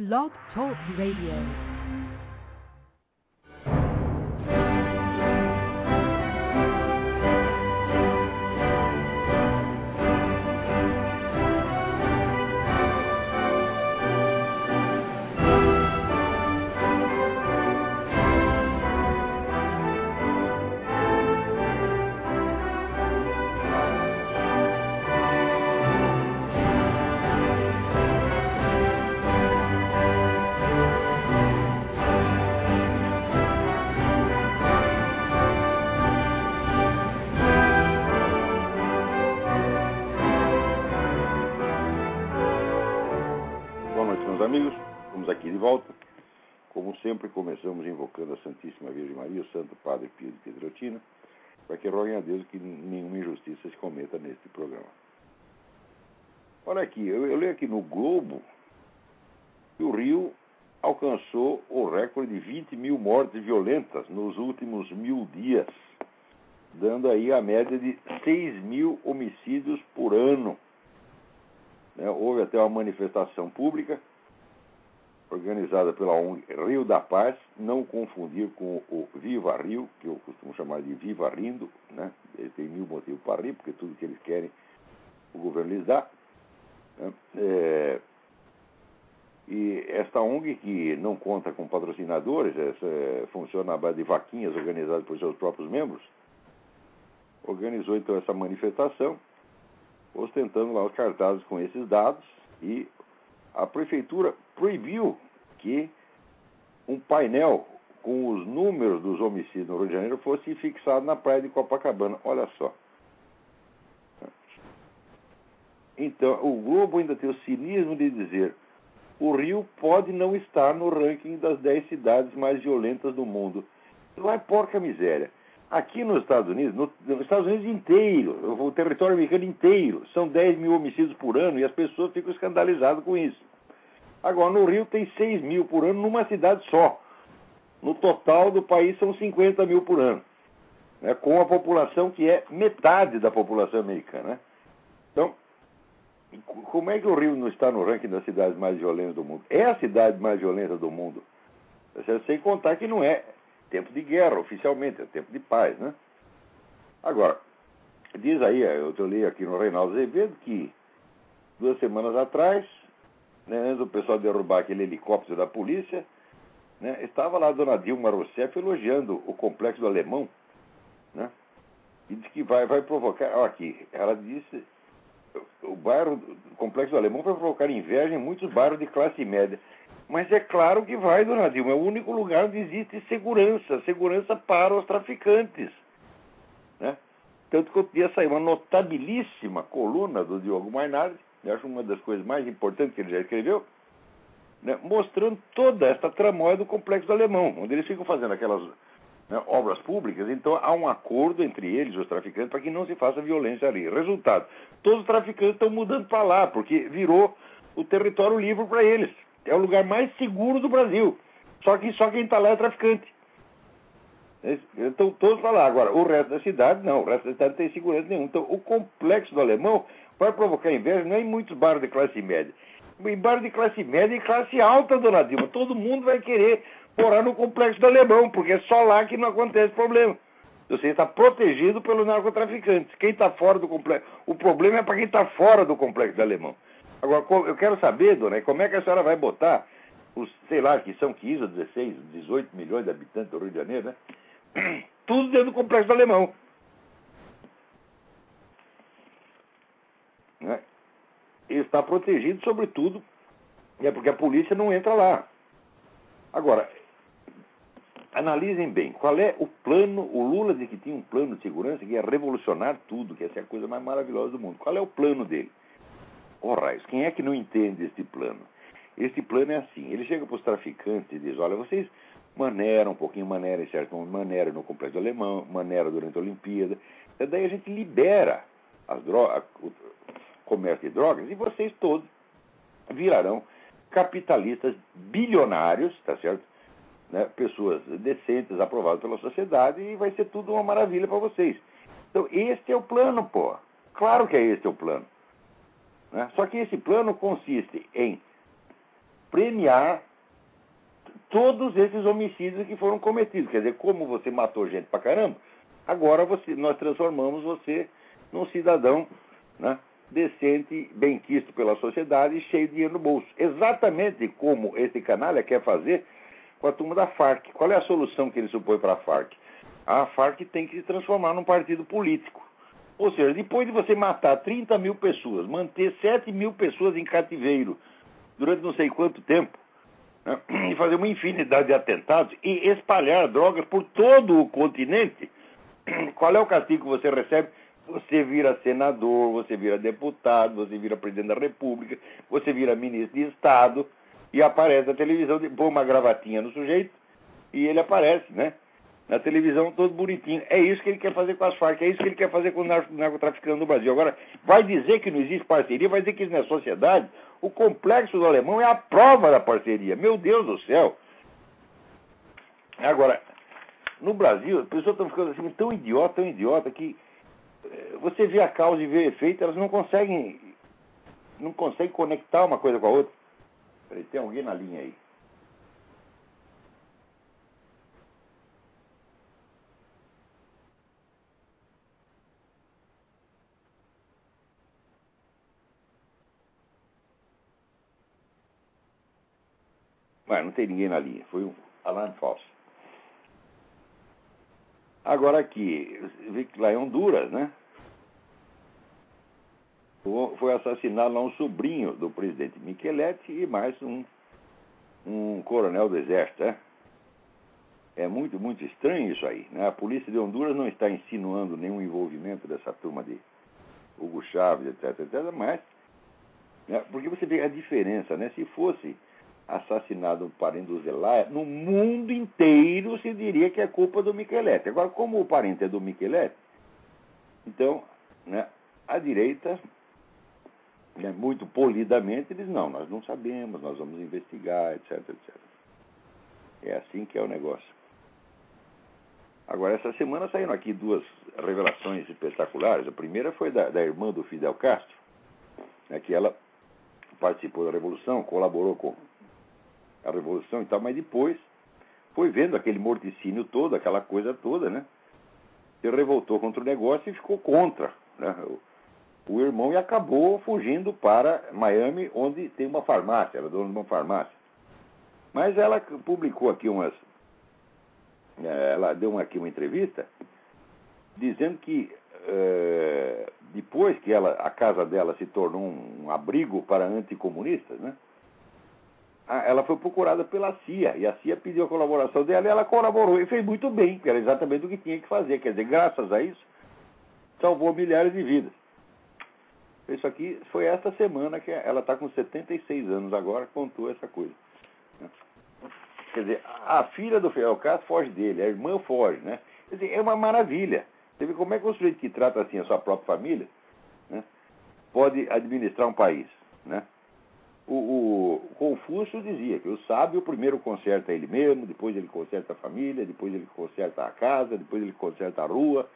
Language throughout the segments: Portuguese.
Blog Talk Radio. Começamos invocando a Santíssima Virgem Maria, o Santo Padre Pio de Pietrelcina, para que roguem a Deus que nenhuma injustiça se cometa neste programa. Olha aqui, eu, eu leio aqui no Globo que o Rio alcançou o recorde de 20 mil mortes violentas nos últimos mil dias, dando aí a média de 6 mil homicídios por ano. Né? Houve até uma manifestação pública organizada pela ONG Rio da Paz, não confundir com o Viva Rio, que eu costumo chamar de Viva Rindo, né? Eles têm mil motivos para rir, porque tudo que eles querem o governo lhes dá. né? É, E esta ONG, que não conta com patrocinadores, essa, é, funciona à base de vaquinhas organizadas por seus próprios membros, organizou então essa manifestação ostentando lá os cartazes com esses dados e a prefeitura proibiu que um painel com os números dos homicídios no Rio de Janeiro fosse fixado na praia de Copacabana. Olha só. Então, o Globo ainda tem o cinismo de dizer o Rio pode não estar no ranking das 10 cidades mais violentas do mundo. Vai porca miséria. Aqui nos Estados Unidos, no, nos Estados Unidos inteiro, o território americano inteiro, são 10 mil homicídios por ano e as pessoas ficam escandalizadas com isso. Agora, no Rio tem 6 mil por ano numa cidade só. No total do país são 50 mil por ano. Né, com a população que é metade da população americana. Né? Então, como é que o Rio não está no ranking das cidades mais violentas do mundo? É a cidade mais violenta do mundo. Sem contar que não é tempo de guerra, oficialmente, é tempo de paz, né? Agora, diz aí, eu li aqui no Reinaldo Azevedo que duas semanas atrás, né, antes do pessoal derrubar aquele helicóptero da polícia, né, estava lá a dona Dilma Rousseff elogiando o complexo do alemão, né? E diz que vai, vai provocar. Ó, aqui, ela disse. O bairro, o complexo do alemão vai provocar inveja em muitos bairros de classe média. Mas é claro que vai, dona Dilma. É o único lugar onde existe segurança segurança para os traficantes. Né? Tanto que eu dia saiu uma notabilíssima coluna do Diogo Mainardi, eu acho uma das coisas mais importantes que ele já escreveu, né? mostrando toda esta tramóia do complexo alemão, onde eles ficam fazendo aquelas né, obras públicas, então há um acordo entre eles, os traficantes, para que não se faça violência ali. Resultado: todos os traficantes estão mudando para lá, porque virou o território livre para eles. É o lugar mais seguro do Brasil. Só que só quem está lá é traficante. Então todos para lá. Agora, o resto da cidade, não. O resto da cidade não tem segurança nenhuma. Então, o complexo do alemão vai provocar inveja não é em muitos bairros de classe média. Em bairros de classe média e classe alta, dona Dilma. Todo mundo vai querer morar no complexo do alemão, porque é só lá que não acontece problema. Você está protegido pelos narcotraficantes. Quem está fora do complexo. O problema é para quem está fora do complexo do alemão. Agora, eu quero saber, dona, como é que a senhora vai botar os, sei lá, que são 15 ou 16, 18 milhões de habitantes do Rio de Janeiro, né? Tudo dentro do complexo do alemão. Né? Ele está protegido, sobretudo, é porque a polícia não entra lá. Agora, analisem bem, qual é o plano, o Lula disse que tinha um plano de segurança que ia revolucionar tudo, que essa é a coisa mais maravilhosa do mundo. Qual é o plano dele? Oh, raios, quem é que não entende este plano? Este plano é assim, ele chega para os traficantes e diz, olha, vocês maneiram um pouquinho, maneiram em certo momento, no complexo alemão, maneiram durante a Olimpíada, e daí a gente libera as drogas, o comércio de drogas e vocês todos virarão capitalistas bilionários, tá certo? Né? Pessoas decentes, aprovadas pela sociedade e vai ser tudo uma maravilha para vocês. Então, este é o plano, pô. Claro que é este o plano. Né? Só que esse plano consiste em premiar todos esses homicídios que foram cometidos. Quer dizer, como você matou gente pra caramba, agora você, nós transformamos você num cidadão né, decente, bem quisto pela sociedade e cheio de dinheiro no bolso. Exatamente como esse canalha quer fazer com a turma da Farc. Qual é a solução que ele supõe para a Farc? A Farc tem que se transformar num partido político. Ou seja, depois de você matar 30 mil pessoas, manter 7 mil pessoas em cativeiro durante não sei quanto tempo, né, e fazer uma infinidade de atentados e espalhar drogas por todo o continente, qual é o castigo que você recebe? Você vira senador, você vira deputado, você vira presidente da república, você vira ministro de Estado e aparece na televisão, põe uma gravatinha no sujeito e ele aparece, né? Na televisão todo bonitinho. É isso que ele quer fazer com as Farc, é isso que ele quer fazer com o narcotraficante no Brasil. Agora, vai dizer que não existe parceria, vai dizer que isso não é sociedade. O complexo do alemão é a prova da parceria. Meu Deus do céu! Agora, no Brasil, as pessoas estão ficando assim tão idiota, tão idiota, que eh, você vê a causa e vê o efeito, elas não conseguem não conseguem conectar uma coisa com a outra. Peraí, tem alguém na linha aí. Mas não tem ninguém na linha, foi um alarme falso. Agora aqui, vi que lá em Honduras, né? Foi assassinado lá um sobrinho do presidente Micheletti e mais um, um coronel do exército, né? É muito, muito estranho isso aí. Né? A polícia de Honduras não está insinuando nenhum envolvimento dessa turma de Hugo Chávez, etc, etc, mas. Né? Porque você vê a diferença, né? Se fosse assassinado um parente do Zelaya, no mundo inteiro se diria que é culpa do Micheletti. Agora, como o parente é do Micheletti, então né, a direita, né, muito polidamente, diz: não, nós não sabemos, nós vamos investigar, etc, etc. É assim que é o negócio. Agora, essa semana saíram aqui duas revelações espetaculares. A primeira foi da, da irmã do Fidel Castro, né, que ela participou da Revolução, colaborou com a Revolução e tal, mas depois foi vendo aquele morticínio todo, aquela coisa toda, né? Se revoltou contra o negócio e ficou contra né? o, o irmão e acabou fugindo para Miami, onde tem uma farmácia, era dona de uma farmácia. Mas ela publicou aqui umas. Eh, ela deu aqui uma entrevista dizendo que é, depois que ela, a casa dela se tornou um abrigo para anticomunistas, né? Ela foi procurada pela CIA e a CIA pediu a colaboração dela e ela colaborou e fez muito bem, que era exatamente o que tinha que fazer. Quer dizer, graças a isso, salvou milhares de vidas. Isso aqui foi esta semana que ela está com 76 anos agora, contou essa coisa. Quer dizer, a filha do Fidel Castro foge dele, a irmã foge, né? Quer dizer, é uma maravilha. Você vê como é que um sujeito que trata assim a sua própria família né, pode administrar um país, né? O, o, Confúcio dizia que o sábio primeiro conserta ele mesmo, depois ele conserta a família, depois ele conserta a casa, depois ele conserta a rua,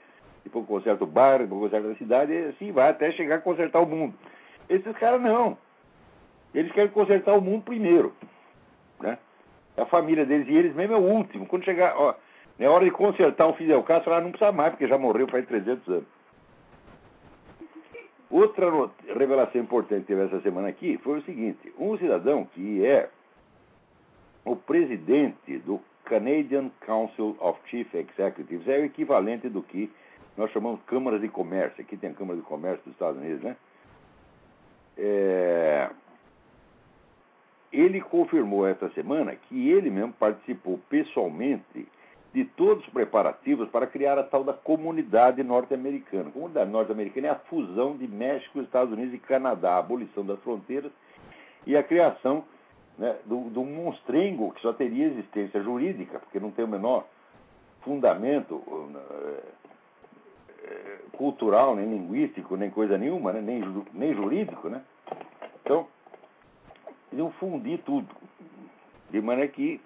depois conserta o bairro, depois conserta a cidade, e assim vai até chegar a consertar o mundo. Esses caras não. Eles querem consertar o mundo primeiro. Né? A família deles e eles mesmo é o último. Quando chegar, ó, é hora de consertar o Fidel Castro, lá não precisa mais, porque já morreu faz 300 anos. Outra revelação importante que teve essa semana aqui foi o seguinte: um cidadão que é o presidente do Canadian Council of Chief Executives, é o equivalente do que nós chamamos câmaras de comércio. Aqui tem a Câmara de Comércio dos Estados Unidos, né? É... Ele confirmou essa semana que ele mesmo participou pessoalmente de todos os preparativos para criar a tal da comunidade norte-americana. A comunidade norte-americana é a fusão de México, Estados Unidos e Canadá, a abolição das fronteiras e a criação né, do, do monstrengo que só teria existência jurídica, porque não tem o menor fundamento uh, cultural, nem linguístico, nem coisa nenhuma, né, nem, nem jurídico. Né? Então, iam fundir tudo. De maneira que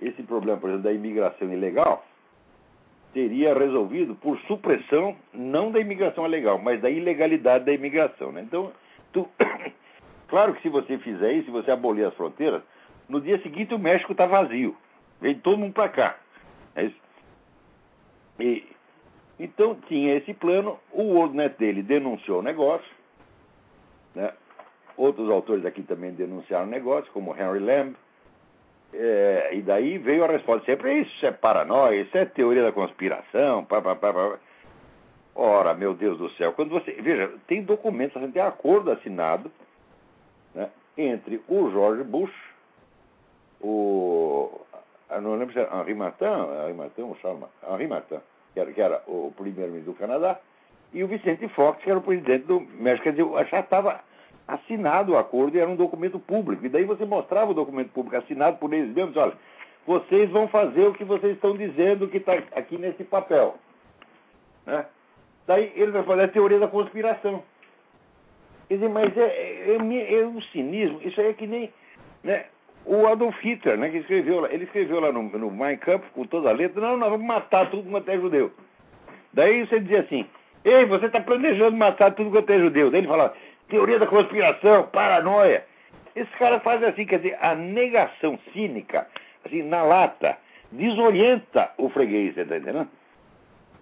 esse problema, por exemplo, da imigração ilegal seria resolvido por supressão não da imigração ilegal, mas da ilegalidade da imigração. Né? Então, tu... claro que se você fizer isso, se você abolir as fronteiras, No dia seguinte, o México está vazio. Vem todo mundo para cá. É e, então, tinha esse plano. O WorldNet dele denunciou o negócio. Né? Outros autores aqui também denunciaram o negócio, como Henry Lamb. É, e daí veio a resposta sempre: isso é paranoia, isso é teoria da conspiração. Pá, pá, pá, pá. Ora, meu Deus do céu, quando você. Veja, tem documentos, tem acordo assinado né, entre o George Bush, o. Não lembro se era Henri Martin, Henri Martin ou Charles Henri Martin, que era, que era o primeiro-ministro do Canadá, e o Vicente Fox, que era o presidente do México. Quer dizer, já estava assinado o acordo e era um documento público. E daí você mostrava o documento público assinado por eles mesmos, olha, vocês vão fazer o que vocês estão dizendo que está aqui nesse papel. Né? Daí ele vai fazer a teoria da conspiração. Quer dizer, mas é, é, é, é um cinismo, isso aí é que nem né, o Adolf Hitler, né, que escreveu ele escreveu lá no, no Mein Kampf com toda a letra, não, nós vamos matar tudo quanto é judeu. Daí você dizia assim, ei, você está planejando matar tudo quanto é judeu. Daí ele falava, teoria da conspiração, paranoia. Esses caras fazem assim, quer dizer, a negação cínica, assim, na lata, desorienta o freguês, tá entendendo?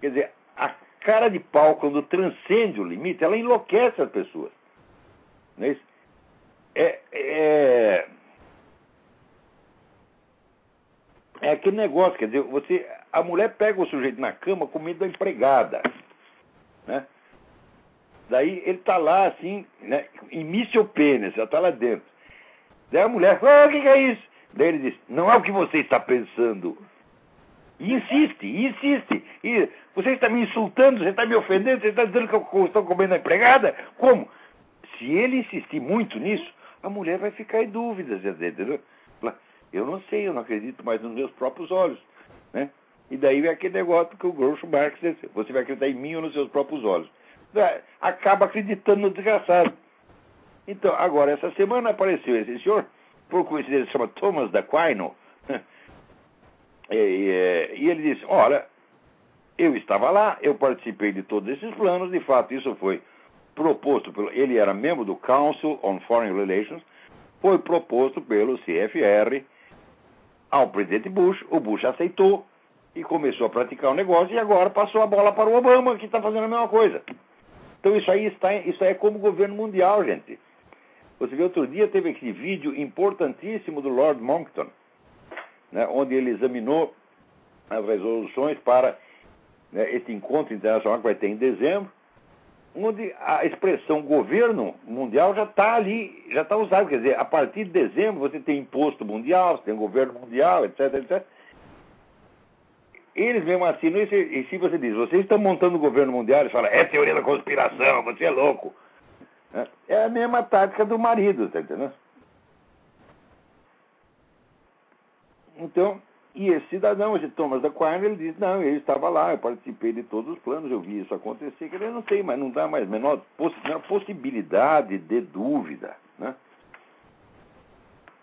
Quer dizer, a cara de pau, quando transcende o limite, ela enlouquece as pessoas. Não é isso? É, é, é aquele negócio, quer dizer, você, a mulher pega o sujeito na cama com medo da empregada. Né? Daí ele está lá assim, né, em míssil pênis, já está lá dentro. Daí a mulher, ah, o que, que é isso? Daí ele diz, não é o que você está pensando. E insiste, insiste. E você está me insultando, você está me ofendendo, você está dizendo que eu estou comendo a empregada? Como? Se ele insistir muito nisso, a mulher vai ficar em dúvida, entendeu? Eu não sei, eu não acredito mais nos meus próprios olhos. Né? E daí vem aquele negócio que o Groucho Marx disse, você vai acreditar em mim ou nos seus próprios olhos. Acaba acreditando no desgraçado. Então, agora, essa semana apareceu esse senhor, por coincidência, se chama Thomas D'Aquino, e, e, e ele disse, olha, eu estava lá, eu participei de todos esses planos, de fato, isso foi proposto pelo. Ele era membro do Council on Foreign Relations, foi proposto pelo CFR ao presidente Bush, o Bush aceitou e começou a praticar o negócio e agora passou a bola para o Obama, que está fazendo a mesma coisa. Então isso aí está, isso aí é como governo mundial, gente. Você viu outro dia teve aquele vídeo importantíssimo do Lord Monckton, né, onde ele examinou as resoluções para né, esse encontro internacional que vai ter em dezembro, onde a expressão governo mundial já está ali, já está usada. Quer dizer, a partir de dezembro você tem imposto mundial, você tem governo mundial, etc, etc. Eles mesmo assinam, e se, e se você diz, vocês estão montando o governo mundial, eles falam, é teoria da conspiração, você é louco. É a mesma tática do marido, tá entendendo? Então, e esse cidadão, esse Thomas Aquino, ele diz, não, ele estava lá, eu participei de todos os planos, eu vi isso acontecer, que ele não tem, mas não dá mais menor, menor possibilidade de dúvida. Né?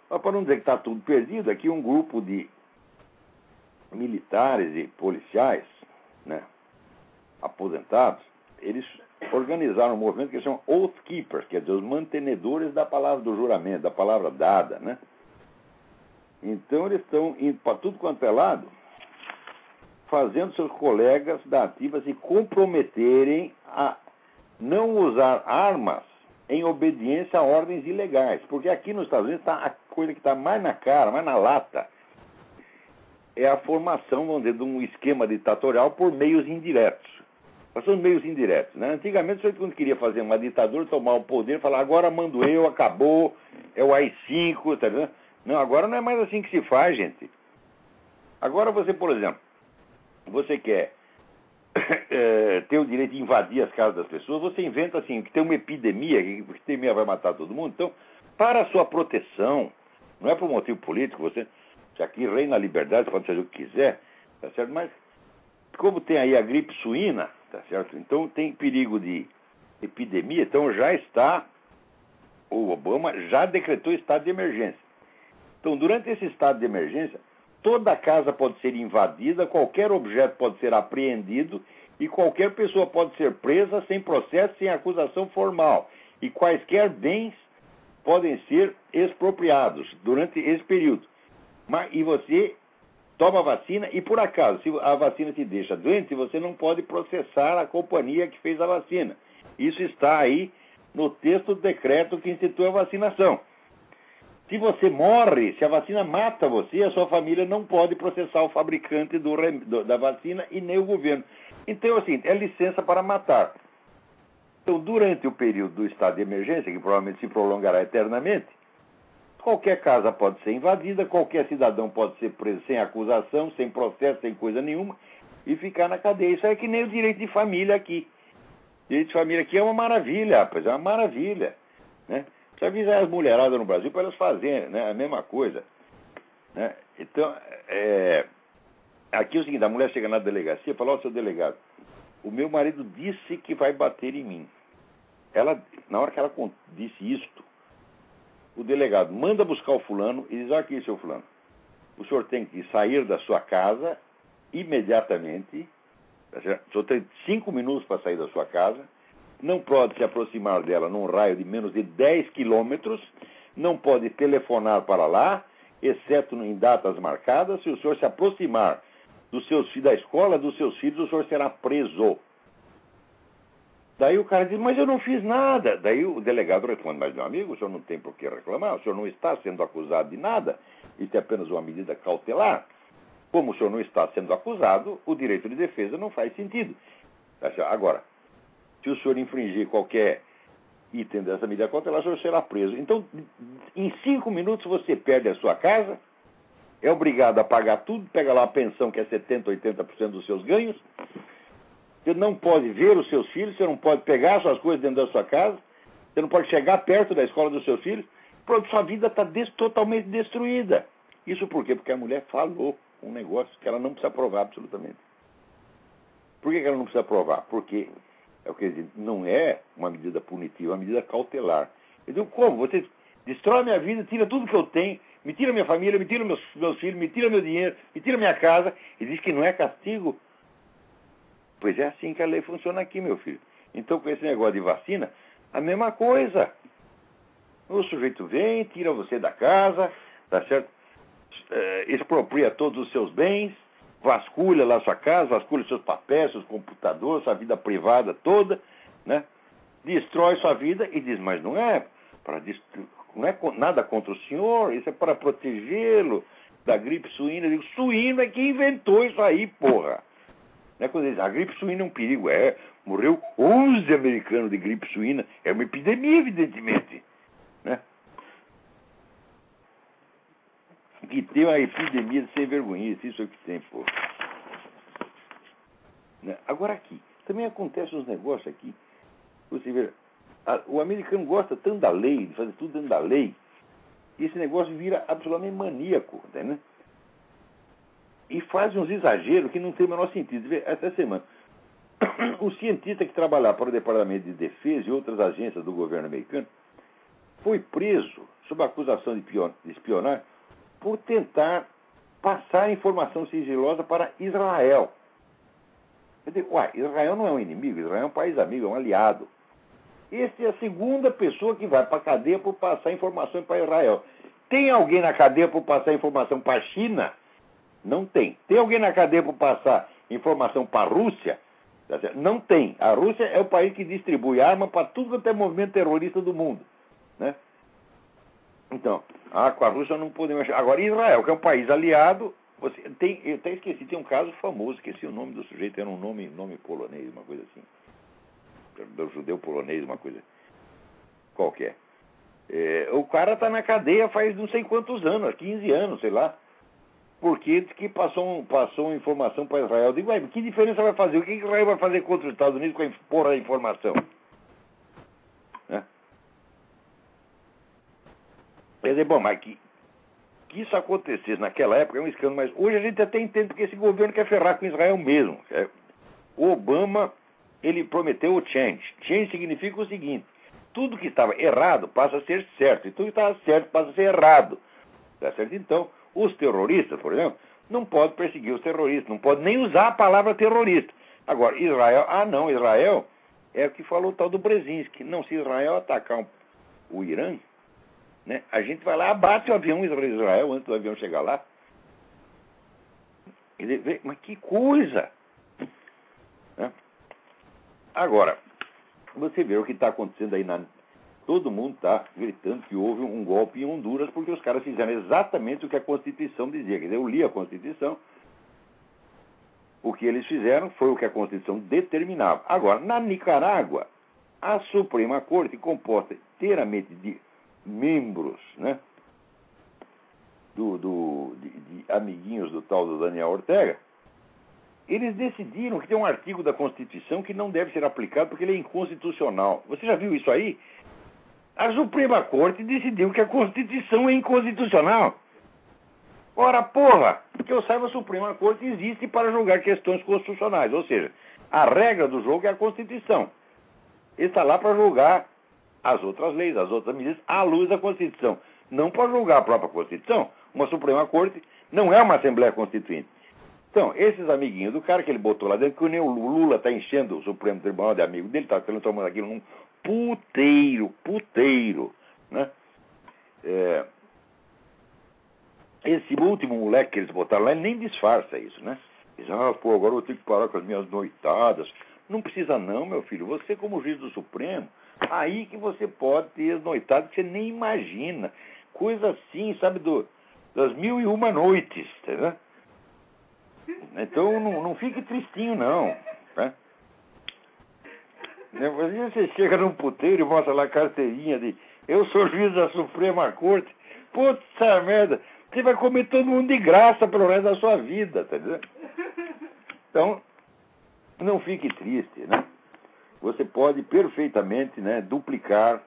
Mas para não dizer que está tudo perdido, aqui um grupo de militares e policiais, né, aposentados, eles organizaram um movimento que eles chamam Oath Keepers, quer dizer, os mantenedores da palavra do juramento, da palavra dada, né? Então eles estão indo para tudo quanto é lado, fazendo seus colegas da ativa se comprometerem a não usar armas em obediência a ordens ilegais. Porque aqui nos Estados Unidos está a coisa que está mais na cara, mais na lata, é a formação, vamos dizer, de um esquema ditatorial por meios indiretos. São meios indiretos. Né? Antigamente, o quando queria fazer uma ditadura, tomar o poder, falar agora mando eu, acabou, é o AI-5, tá vendo? Não, agora não é mais assim que se faz, gente. Agora você, por exemplo, você quer é, ter o direito de invadir as casas das pessoas, você inventa assim, que tem uma epidemia, que a epidemia vai matar todo mundo. Então, para a sua proteção, não é por motivo político, você. Se aqui reina a liberdade, pode fazer o que quiser, tá certo? Mas como tem aí a gripe suína, tá certo? Então tem perigo de epidemia, então já está. O Obama já decretou estado de emergência. Então, durante esse estado de emergência, toda casa pode ser invadida, qualquer objeto pode ser apreendido e qualquer pessoa pode ser presa sem processo, sem acusação formal. E quaisquer bens podem ser expropriados durante esse período. Mas, e você toma a vacina e, por acaso, se a vacina te deixa doente, você não pode processar a companhia que fez a vacina. Isso está aí no texto do decreto que institui a vacinação. Se você morre, se a vacina mata você, a sua família não pode processar o fabricante do, do, da vacina e nem o governo. Então, assim, é licença para matar. Então, durante o período do estado de emergência, que provavelmente se prolongará eternamente, qualquer casa pode ser invadida, qualquer cidadão pode ser preso sem acusação, sem processo, sem coisa nenhuma, e ficar na cadeia. Isso é que nem o direito de família aqui. Direito de família aqui é uma maravilha, rapaz, é uma maravilha. Né? Se avisar as mulheradas no Brasil para elas fazerem né, a mesma coisa. Né? Então, é, aqui é o seguinte, a mulher chega na delegacia e fala, ó, oh, seu delegado, o meu marido disse que vai bater em mim. Ela, na hora que ela disse isto, o delegado manda buscar o fulano e diz, aqui, seu fulano, o senhor tem que sair da sua casa imediatamente, tá o senhor tem cinco minutos para sair da sua casa, não pode se aproximar dela num raio de menos de 10 quilômetros, não pode telefonar para lá, exceto em datas marcadas. Se o senhor se aproximar dos seus da escola dos seus filhos, o senhor será preso. Daí o cara diz, mas eu não fiz nada. Daí o delegado responde, mas meu amigo, o senhor não tem por que reclamar, o senhor não está sendo acusado de nada, isso é apenas uma medida cautelar. Como o senhor não está sendo acusado, o direito de defesa não faz sentido. Agora, se o senhor infringir qualquer item dessa medida cautelar, o senhor será preso. Então, em cinco minutos você perde a sua casa, é obrigado a pagar tudo, pega lá a pensão que é 70%, 80% dos seus ganhos, você não pode ver os seus filhos, você não pode pegar suas coisas dentro da sua casa, você não pode chegar perto da escola dos seus filhos, pronto, sua vida está des totalmente destruída. Isso por quê? Porque a mulher falou um negócio que ela não precisa provar absolutamente. Por que ela não precisa provar? Porque é o que dizer, não é uma medida punitiva, é uma medida cautelar. Eu digo, como? Você destrói minha vida, tira tudo que eu tenho, me tira minha família, me tira meus, meus filhos, me tira meu dinheiro, me tira minha casa, e diz que não é castigo. Pois é assim que a lei funciona aqui, meu filho. Então, com esse negócio de vacina, a mesma coisa. O sujeito vem, tira você da casa, tá certo? É, expropria todos os seus bens, vasculha lá sua casa, vasculha seus papéis, seus computadores, sua vida privada toda, né? Destrói sua vida e diz, mas não é para não é nada contra o senhor, isso é para protegê-lo da gripe suína. Eu digo, suíno é que inventou isso aí, porra. Né? Quando diz, a gripe suína é um perigo, é, morreu 11 americanos de gripe suína, é uma epidemia, evidentemente. Né? que tem uma epidemia de sem vergonhice, isso é o que tem, pô. Né? Agora aqui, também acontecem uns negócios aqui. Você vê, a, o americano gosta tanto da lei, de fazer tudo dentro da lei, e esse negócio vira absolutamente maníaco, né? E faz uns exageros que não tem o menor sentido. Essa semana, o cientista que trabalhava para o Departamento de Defesa e outras agências do governo americano foi preso sob acusação de espionar por tentar passar informação sigilosa para Israel. Eu digo, uai, Israel não é um inimigo, Israel é um país amigo, é um aliado. Essa é a segunda pessoa que vai para a cadeia por passar informação para Israel. Tem alguém na cadeia por passar informação para a China? Não tem. Tem alguém na cadeia por passar informação para a Rússia? Não tem. A Rússia é o país que distribui arma para tudo quanto é movimento terrorista do mundo. Né? Então, ah, com a Rússia não podemos. Agora, Israel, que é um país aliado, você tem, eu até esqueci, tem um caso famoso, esqueci o nome do sujeito, era um nome, nome polonês, uma coisa assim. Do judeu polonês, uma coisa qualquer. É, o cara está na cadeia faz não sei quantos anos, 15 anos, sei lá. Porque que passou, passou informação para Israel. Eu digo, que diferença vai fazer? O que Israel vai fazer contra os Estados Unidos com a porra da informação? Quer dizer, bom, mas que, que isso acontecesse naquela época é um escândalo, mas hoje a gente até entende que esse governo quer ferrar com Israel mesmo. É, o Obama, ele prometeu o change. Change significa o seguinte: tudo que estava errado passa a ser certo, e tudo que estava certo passa a ser errado. Tá certo? Então, os terroristas, por exemplo, não podem perseguir os terroristas, não podem nem usar a palavra terrorista. Agora, Israel, ah não, Israel é o que falou o tal do Brzezinski. Não, se Israel atacar o Irã, Né? A gente vai lá, abate o avião Israel antes do avião chegar lá. Ele mas que coisa! Né? Agora, você vê o que está acontecendo aí na. Todo mundo está gritando que houve um golpe em Honduras porque os caras fizeram exatamente o que a Constituição dizia. Quer dizer, eu li a Constituição, o que eles fizeram foi o que a Constituição determinava. Agora, na Nicarágua, a Suprema Corte, composta inteiramente de membros né, do, do de, de, amiguinhos do tal do Daniel Ortega, eles decidiram que tem um artigo da Constituição que não deve ser aplicado porque ele é inconstitucional. Você já viu isso aí? A Suprema Corte decidiu que a Constituição é inconstitucional. Ora, porra, que eu saiba, a Suprema Corte existe para julgar questões constitucionais. Ou seja, a regra do jogo é a Constituição. Está lá para julgar as outras leis, as outras medidas, à luz da Constituição. Não para julgar a própria Constituição. Uma Suprema Corte não é uma Assembleia Constituinte. Então, esses amiguinhos do cara que ele botou lá dentro, que nem o Lula está enchendo o Supremo Tribunal de amigo dele, está transformando aquilo num puteiro, puteiro, né? É, esse último moleque que eles botaram lá, ele nem disfarça isso, né? Diz, ah, pô, agora eu ter que parar com as minhas noitadas. Não precisa não, meu filho. Você, como juiz do Supremo, aí que você pode ter as noitadas que você nem imagina. Coisa assim, sabe, do, das mil e uma noites, tá Então não, não fique tristinho, não. Né? Você chega num puteiro e mostra lá a carteirinha de eu sou juiz da Suprema Corte. Puta merda, você vai comer todo mundo de graça pelo resto da sua vida, tá entendeu? Então, não fique triste, né? Você pode perfeitamente né, duplicar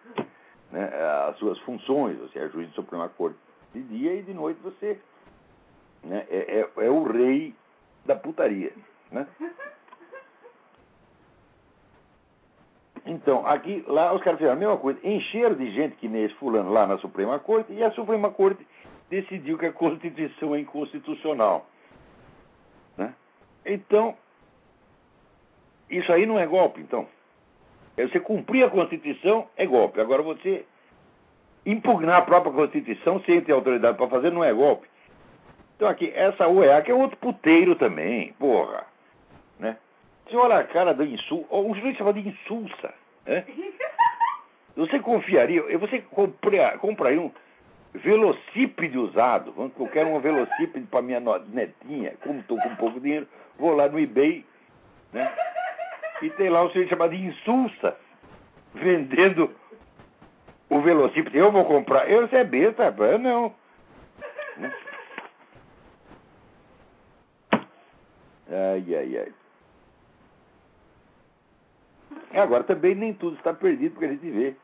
né, as suas funções. Você é juiz de Suprema Corte de dia e de noite você né, é, é, é o rei da putaria, né? Então, aqui, lá, os caras fizeram a mesma coisa. Encheram de gente que nem esse fulano lá na Suprema Corte e a Suprema Corte decidiu que a Constituição é inconstitucional. Né? Então, isso aí não é golpe, então. É você cumprir a Constituição é golpe. Agora, você impugnar a própria Constituição sem ter autoridade para fazer não é golpe. Então, aqui, essa UEA que é outro puteiro também, porra. Você olha a cara do insulto, um juiz chama de insulsa. Né? Você confiaria, você comprar, compraria um velocípede usado. Eu quero um velocípede para minha netinha. Como estou com pouco dinheiro, vou lá no eBay, né? E tem lá um sujeito chamado Insulsa vendendo o velocípede. Eu vou comprar. Eu, você é besta, rapaz. Eu não. Né? Ai, ai, ai. Agora também nem tudo está perdido, porque a gente vê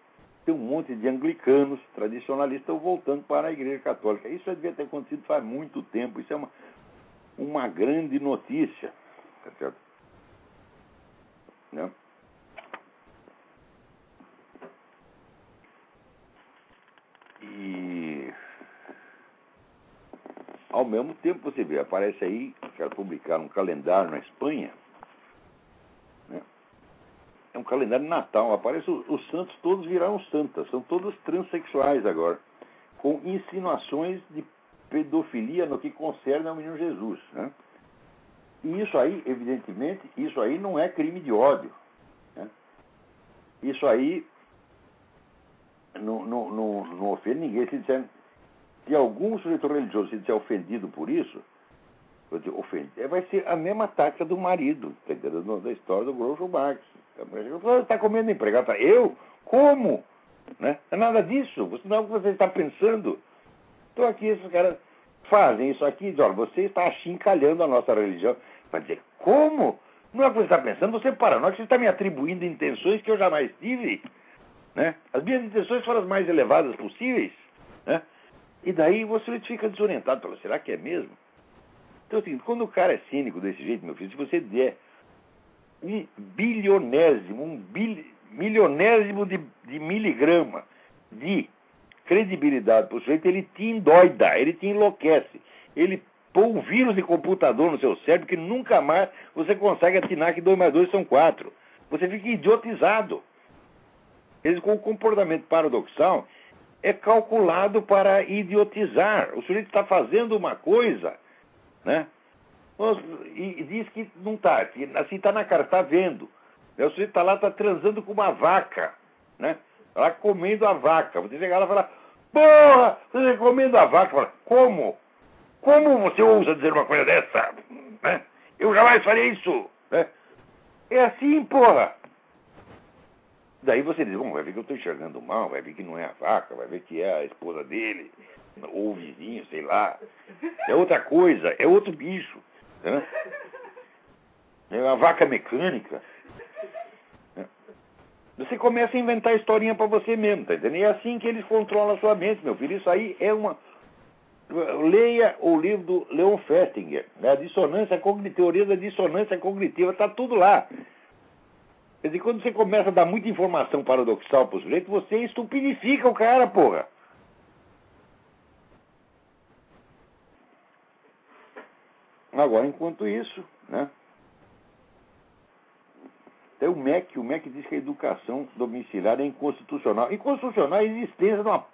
tem um monte de anglicanos tradicionalistas voltando para a Igreja Católica. Isso já devia ter acontecido faz muito tempo. Isso é uma, uma grande notícia. Tá certo? Né? E ao mesmo tempo você vê, aparece aí, quero publicar um calendário na Espanha um calendário natal. Aparece os, os santos todos viraram santas, são todos transexuais agora, com insinuações de pedofilia no que concerne ao menino Jesus. Né? E isso aí, evidentemente, isso aí não é crime de ódio. Né? Isso aí não, não, não, não ofende ninguém. Se, disser, se algum sujeito religioso se disser ofendido por isso, vai ser a mesma tática do marido, tá da história do Groucho Marx. Você está comendo empregado. Eu? Como? Né? É nada disso. Você não é o que você está pensando. Então aqui esses caras fazem isso aqui olha, você está achincalhando a nossa religião. Vai dizer, como? Não é o que você está pensando, você é paranoico, você está me atribuindo intenções que eu jamais tive. Né? As minhas intenções foram as mais elevadas possíveis. Né? E daí você fica desorientado. Fala, será que é mesmo? Então, assim, quando o cara é cínico desse jeito, meu filho, se você der um bilionésimo, um bil, milionésimo de, de miligrama de credibilidade para o sujeito, ele te endoida, ele te enlouquece. Ele põe um vírus de computador no seu cérebro que nunca mais você consegue atinar que 2 mais 2 são 4. Você fica idiotizado. Eles, com o comportamento paradoxal, é calculado para idiotizar. O sujeito está fazendo uma coisa, né? E diz que não está, assim está na cara, está vendo. O sujeito está lá, está transando com uma vaca, né? Tá lá comendo a vaca. Você chegar lá e falar, porra, você está comendo a vaca. Fala, como? Como você ousa dizer uma coisa dessa? Né? Eu jamais faria isso. Né? É assim, porra. Daí você diz, bom, vai ver que eu estou enxergando mal, vai ver que não é a vaca, vai ver que é a esposa dele, ou o vizinho, sei lá. É outra coisa, é outro bicho. É uma vaca mecânica. Você começa a inventar historinha para você mesmo, tá entendendo? E é assim que eles controlam a sua mente, meu filho. Isso aí é uma. Leia o livro do Leon Festinger, né? a dissonância cognitiva, teoria da dissonância cognitiva, está tudo lá. Quer dizer, quando você começa a dar muita informação paradoxal para o sujeito, você estupidifica o cara, porra. Agora, enquanto isso, né? Tem o MEC, o MEC diz que a educação domiciliar é inconstitucional. Inconstitucional é a existência de, uma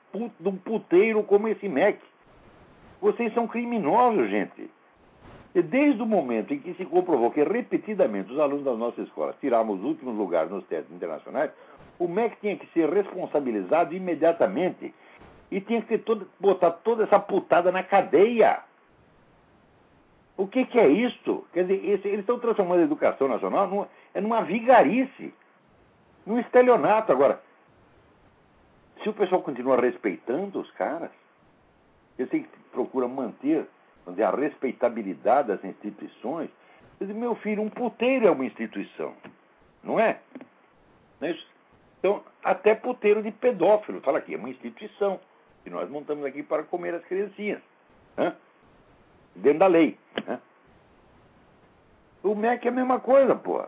de um puteiro como esse MEC. Vocês são criminosos, gente. E desde o momento em que se comprovou que repetidamente os alunos das nossas escolas tiravam os últimos lugares nos testes internacionais, o MEC tinha que ser responsabilizado imediatamente e tinha que botar toda essa putada na cadeia. O que, que é isso? Quer dizer, esse, eles estão transformando a educação nacional numa, é numa vigarice, num estelionato. Agora, se o pessoal continua respeitando os caras, eles têm que procura manter dizer, a respeitabilidade das instituições. Eu digo, meu filho, um puteiro é uma instituição, não é? Não é isso? Então, até puteiro de pedófilo, fala aqui, é uma instituição. E nós montamos aqui para comer as criancinhas. Né? Dentro da lei. Né? O MEC é a mesma coisa, pô.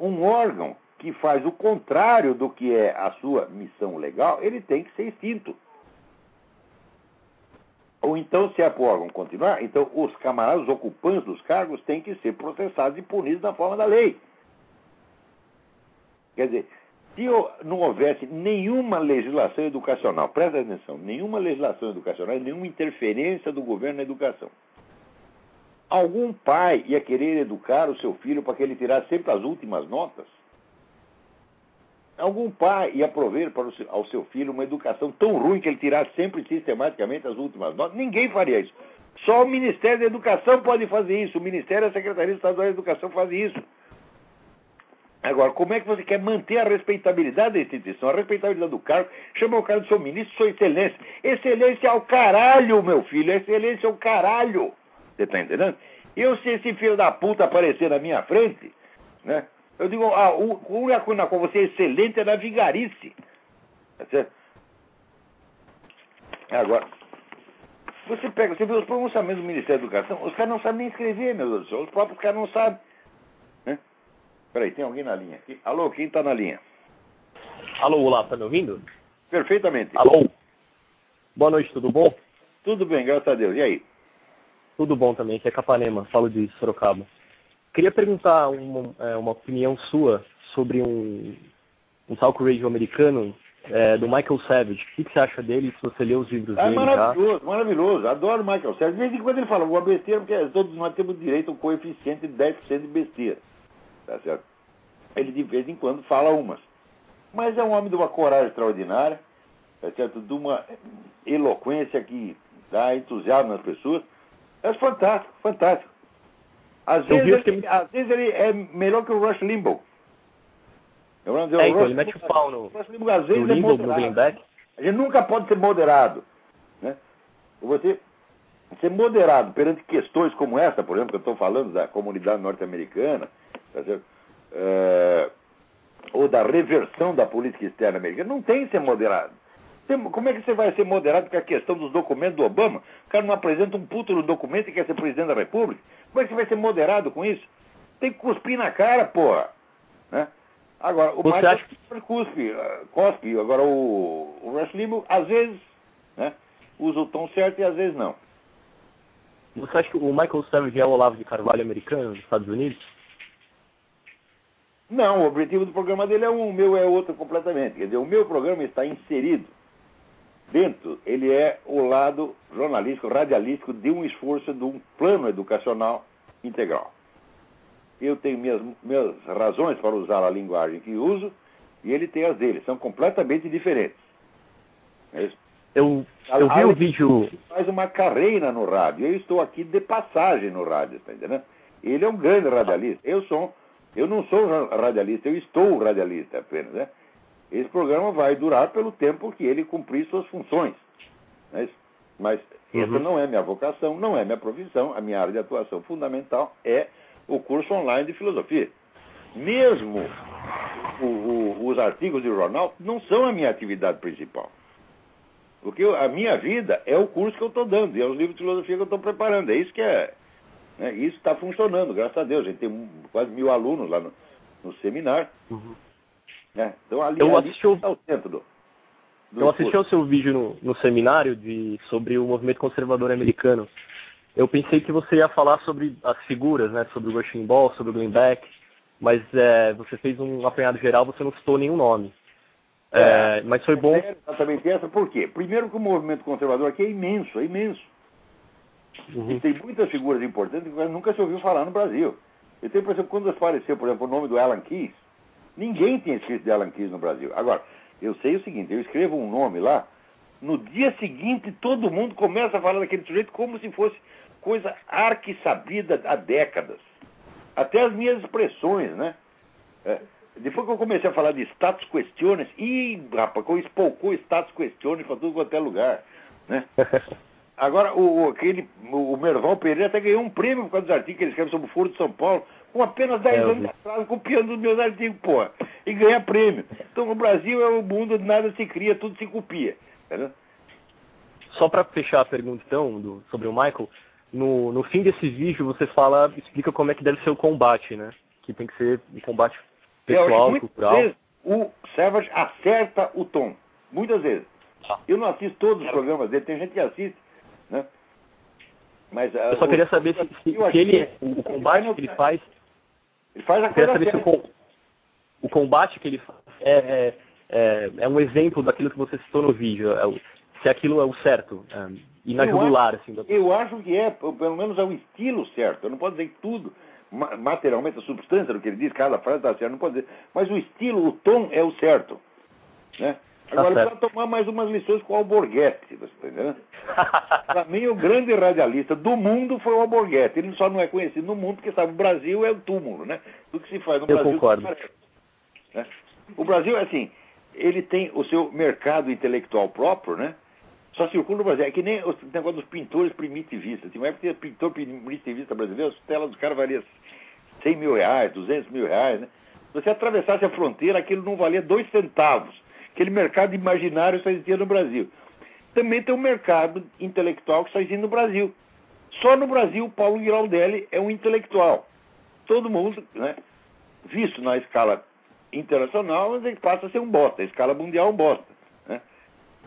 Um órgão que faz o contrário do que é a sua missão legal, ele tem que ser extinto. Ou então, se é para o órgão continuar, então os camaradas, os ocupantes dos cargos, têm que ser processados e punidos na forma da lei. Quer dizer, se não houvesse nenhuma legislação educacional, presta atenção, nenhuma legislação educacional, nenhuma interferência do governo na educação, algum pai ia querer educar o seu filho para que ele tirasse sempre as últimas notas? Algum pai ia prover para seu, ao seu filho uma educação tão ruim que ele tirasse sempre sistematicamente as últimas notas? Ninguém faria isso. Só o Ministério da Educação pode fazer isso. O Ministério e a Secretaria Estadual de Educação fazem isso. Agora, como é que você quer manter a respeitabilidade da instituição, a respeitabilidade do cargo? Chama o cara de seu ministro, sua excelência. Excelência é o caralho, meu filho. Excelência é o caralho. Você está entendendo? Eu, se esse filho da puta aparecer na minha frente, né? Eu digo, a única coisa na qual você é excelente é na vigarice. Tá certo? Agora, você pega, você vê os pronunciamentos do Ministério da Educação, os caras não sabem nem escrever, meu Deus do céu. Os próprios caras não sabem. Peraí, tem alguém na linha aqui? Alô, quem está na linha? Alô, olá, tá me ouvindo? Perfeitamente. Alô? Boa noite, tudo bom? Tudo bem, graças a Deus. E aí? Tudo bom também, aqui é Capanema, falo de Sorocaba. Queria perguntar uma, é, uma opinião sua sobre um, um talk radio americano é, do Michael Savage. O que, você acha dele, se você leu os livros é dele? maravilhoso, já? maravilhoso. Adoro o Michael Savage. De vez em quando ele fala alguma besteira, porque todos nós temos direito a um coeficiente de 10% de besteira. Tá certo? Ele de vez em quando fala umas. Mas é um homem de uma coragem extraordinária, tá certo? de uma eloquência que dá entusiasmo nas pessoas. É fantástico, fantástico. Às vezes, ele, que... às vezes ele é melhor que o Rush Limbaugh. Eu é, então, Rush, ele mete o pau no, Rush Limbaugh, às vezes, é Limbaugh, Greenback. A gente nunca pode ser moderado. Né? Você ser moderado perante questões como essa, por exemplo, que eu estou falando da comunidade norte-americana, tá é, ou da reversão da política externa americana, não tem que ser moderado. Como é que você vai ser moderado com a questão dos documentos do Obama? O cara não apresenta um puto no documento e quer ser presidente da República? Como é que você vai ser moderado com isso? Tem que cuspir na cara, porra. Né? Agora, o Michael acha... cuspe, uh, cospe. Agora, o, o Rush Limbaugh, às vezes, né, usa o tom certo e às vezes não. Você acha que o Michael Savage é o Olavo de Carvalho americano dos Estados Unidos? Não, o objetivo do programa dele é um, o meu é outro completamente. Quer dizer, o meu programa está inserido dentro, ele é o lado jornalístico, radialístico de um esforço de um plano educacional integral. Eu tenho minhas, minhas razões para usar a linguagem que uso e ele tem as dele. São completamente diferentes. É eu, eu vi o vídeo. Faz uma carreira no rádio. Eu estou aqui de passagem no rádio, está entendendo? Ele é um grande radialista. Eu sou, eu não sou radialista, eu estou radialista apenas, né? Esse programa vai durar pelo tempo que ele cumprir suas funções. Né? Mas uhum. essa não é minha vocação, não é minha profissão. A minha área de atuação fundamental é o curso online de filosofia. Mesmo o, o, os artigos de jornal não são a minha atividade principal. Porque a minha vida é o curso que eu estou dando, e é os livros de filosofia que eu estou preparando. É isso que é. Né? Isso está funcionando, graças a Deus. A gente tem quase mil alunos lá no, no seminário. Uhum. Né? Então ali, eu ali assisti está o centro do. do eu assisti ao seu vídeo no, no seminário de, sobre o movimento conservador americano. Eu pensei que você ia falar sobre as figuras, né? Sobre o Rushing Ball, sobre o Glenn Beck, mas é, você fez um apanhado geral, você não citou nenhum nome. É, é mas foi bom. É exatamente essa, por quê? Primeiro que o movimento conservador aqui é imenso, é imenso. Uhum. E tem muitas figuras importantes que nunca se ouviu falar no Brasil. Eu tenho a impressão que quando apareceu, por exemplo, o nome do Alan Keyes, ninguém tinha escrito de Alan Keyes no Brasil. Agora, eu sei o seguinte, eu escrevo um nome lá, no dia seguinte todo mundo começa a falar daquele sujeito como se fosse coisa arquissabida há décadas. Até as minhas expressões, né? É, depois que eu comecei a falar de status questiones, ih, rapaz, espolcou status questiones para tudo quanto é lugar, né? Agora, o, aquele, o Merval Pereira até ganhou um prêmio por causa dos artigos que ele escreve sobre o Foro de São Paulo, com apenas 10 é, anos atrás, copiando os meus artigos, pô, e ganha prêmio. Então, o Brasil é o mundo onde nada se cria, tudo se copia. Entendeu? Só para fechar a pergunta, então, do, sobre o Michael, no, no fim desse vídeo você fala, explica como é que deve ser o combate, né? Que tem que ser um combate pessoal, é, cultural. Vezes, o Savage acerta o tom. Muitas vezes. Ah. Eu não assisto todos os programas dele, tem gente que assiste? Mas, eu uh, só queria saber se, se, se ele, o combate que ele faz. Ele faz a coisa saber se o, o, combate que ele faz é, é, é, um exemplo daquilo que você citou no vídeo. É, se aquilo é o certo. É, e na eu jugular, acho, assim. Eu acho que é, pelo menos é o estilo certo. Eu não posso dizer tudo, materialmente, a substância do que ele diz, cada frase está certa, não pode dizer. Mas o estilo, o tom é o certo. Né? Tá Agora, tá precisa tomar mais umas lições com o Alborguete, você está entendendo? Para mim, o grande radialista do mundo foi o Alborguete. Ele só não é conhecido no mundo porque, sabe, o Brasil é o túmulo, né? Tudo que se faz no eu Brasil... Concordo. Né? O Brasil, assim, ele tem o seu mercado intelectual próprio, né? Só circula no Brasil. É que nem o negócio dos pintores primitivistas. Tinha uma época que pintor primitivista brasileiro, as telas dos caras valiam 100 mil reais, 200 mil reais, né? Se você atravessasse a fronteira, aquilo não valia dois centavos. Aquele mercado imaginário só existia no Brasil. Também tem um mercado intelectual que só existe no Brasil. Só no Brasil, Paulo Giraldelli é um intelectual. Todo mundo, né, visto na escala internacional, ele passa a ser um bosta. A escala mundial, um bosta. Né?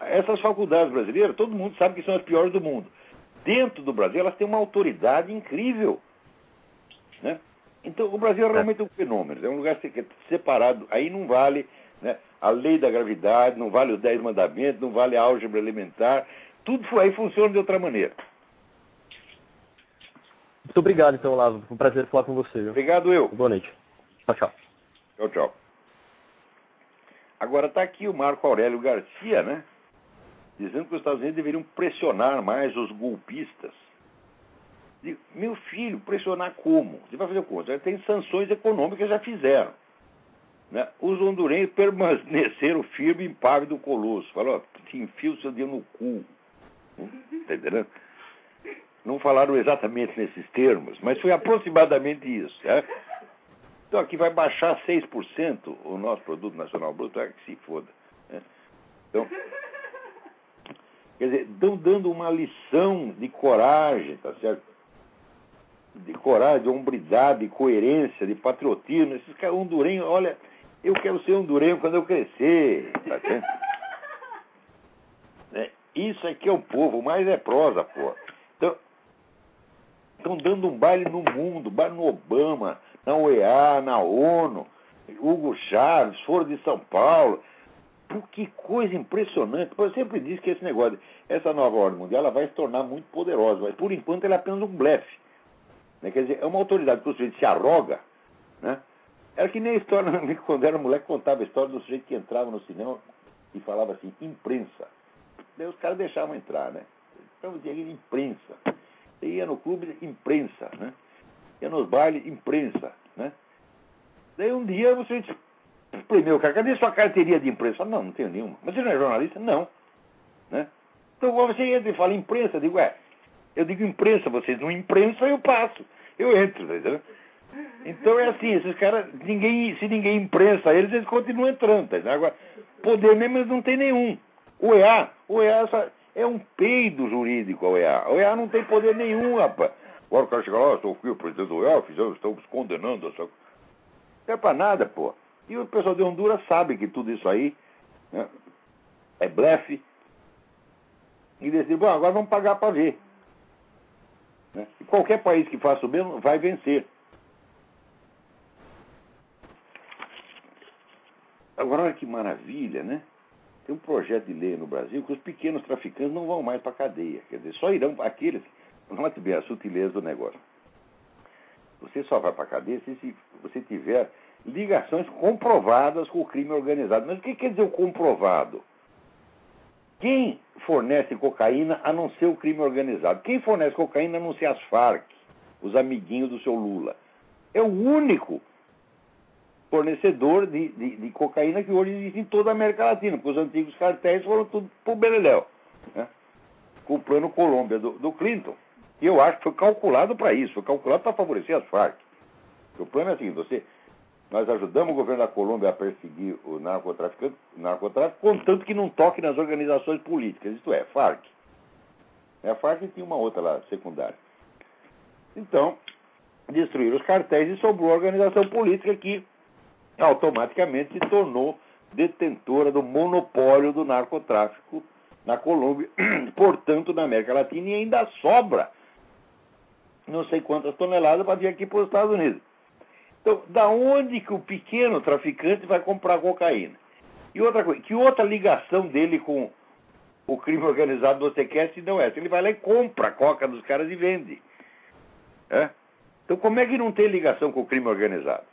Essas faculdades brasileiras, todo mundo sabe que são as piores do mundo. Dentro do Brasil, elas têm uma autoridade incrível. Né? Então, o Brasil é realmente um fenômeno. É um lugar separado. Aí não vale né, a lei da gravidade, não vale os dez mandamentos, não vale a álgebra elementar. Tudo aí funciona de outra maneira. Muito obrigado, então, Lavo. Foi um prazer falar com você. Viu? Obrigado, eu. Boa noite. Tchau, tchau. Tchau, tchau. Agora está aqui o Marco Aurélio Garcia, né? dizendo que os Estados Unidos deveriam pressionar mais os golpistas. Digo, meu filho, pressionar como? Você vai fazer como? Já tem sanções econômicas, já fizeram. Né? Os hondurenhos permaneceram firmes impávido do colosso. Falou, te enfia o seu dedo no cu. Está entendendo? Não falaram exatamente nesses termos, mas foi aproximadamente isso. Né? Então aqui vai baixar 6% o nosso produto nacional bruto, é que se foda. Né? Então, Quer dizer, estão dando uma lição de coragem, tá certo? De coragem, de hombridade, de coerência, de patriotismo. Esses caras hondurenhos, olha, eu quero ser hondurenho quando eu crescer, tá? É, isso aqui é o povo, mas é prosa, pô. Então, estão dando um baile no mundo, baile no Obama, na UEA, na ONU, Hugo Chaves, Foro de São Paulo. que coisa impressionante. Eu sempre disse que esse negócio, essa nova ordem mundial, ela vai se tornar muito poderosa, mas por enquanto ela é apenas um blefe. Né? Quer dizer, é uma autoridade que o sujeito se arroga. Né? Era que nem a história, quando era moleque, contava a história do sujeito que entrava no cinema e falava assim, imprensa. Daí os caras deixavam entrar, né? Então tinha imprensa. Você ia no clube, imprensa, né? Ia nos bailes, imprensa, né? Daí um dia você Primeiro, cara, cadê sua carteirinha de imprensa? Não, não tenho nenhuma. Mas você não é jornalista? Não. Né? Então você entra e fala imprensa, eu digo, ué, eu digo imprensa, vocês não imprensa, eu passo. Eu entro, entendeu? Então é assim, esses caras, ninguém, se ninguém imprensa eles, eles continuam entrando, tá Agora, poder mesmo eles não tem nenhum. O EA, o EA é um peido jurídico, o EA. O EA não tem poder nenhum, rapaz. Agora o cara chega lá, sou o presidente do EA, fizemos, estamos condenando essa. Não é pra nada, pô. E o pessoal de Honduras sabe que tudo isso aí né, é blefe. E decide, bom, agora vamos pagar para ver. Né? E qualquer país que faça o mesmo vai vencer. Agora, olha que maravilha, né? Tem um projeto de lei no Brasil que os pequenos traficantes não vão mais para a cadeia. Quer dizer, só irão aqueles. Note bem a sutileza do negócio. Você só vai para a cadeia se você tiver ligações comprovadas com o crime organizado. Mas o que quer dizer o comprovado? Quem fornece cocaína a não ser o crime organizado? Quem fornece cocaína a não ser as Farc, os amiguinhos do seu Lula? É o único fornecedor de, de, de cocaína que hoje existe em toda a América Latina, porque os antigos cartéis foram tudo pro Beleléu, né? com o plano Colômbia do, do Clinton. E eu acho que foi calculado para isso, foi calculado para favorecer as Farc. O plano é assim, você nós ajudamos o governo da Colômbia a perseguir o narcotráfico, narcotráfico contanto que não toque nas organizações políticas, isto é, FARC. A FARC tinha uma outra lá, secundária. Então, destruíram os cartéis e sobrou a organização política que automaticamente se tornou detentora do monopólio do narcotráfico na Colômbia, portanto, na América Latina, e ainda sobra não sei quantas toneladas para vir aqui para os Estados Unidos. Então, da onde que o pequeno traficante vai comprar cocaína? E outra coisa, que outra ligação dele com o crime organizado você quer se não é essa? Ele vai lá e compra a coca dos caras e vende. É? Então, como é que não tem ligação com o crime organizado?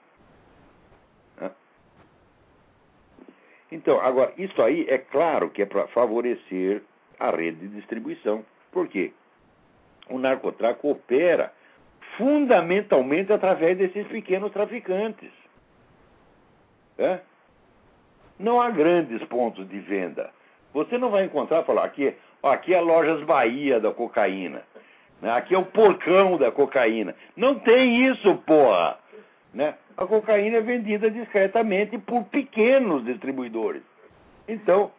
Então, agora, isso aí é claro que é para favorecer a rede de distribuição. Por quê? O narcotráfico opera fundamentalmente através desses pequenos traficantes. É? Não há grandes pontos de venda. Você não vai encontrar, falar, aqui, ó, aqui é Lojas Bahia da cocaína. Né? Aqui é o porcão da cocaína. Não tem isso, porra! Né? A cocaína é vendida discretamente por pequenos distribuidores. Então,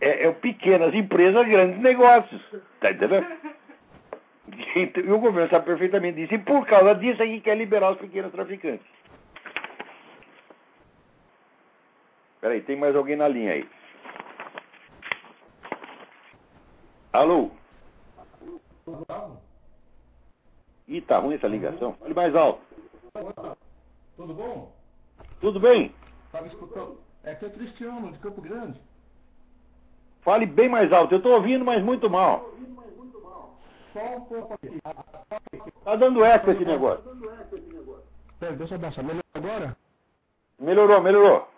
é, é pequenas empresas, grandes negócios. Tá entendendo? E o governo sabe perfeitamente disso. E por causa disso é que quer liberar os pequenos traficantes. Peraí, tem mais alguém na linha aí. Alô? Ih, tá ruim essa ligação. Fale mais alto. Tudo bom? Tudo bem? Estava escutando. É que é Cristiano, de Campo Grande. Fale bem mais alto. Eu estou ouvindo, mas muito mal. Só um pouco aqui. Tá dando eco esse negócio. Pera, deixa eu baixar. Melhorou agora? Melhorou, melhorou.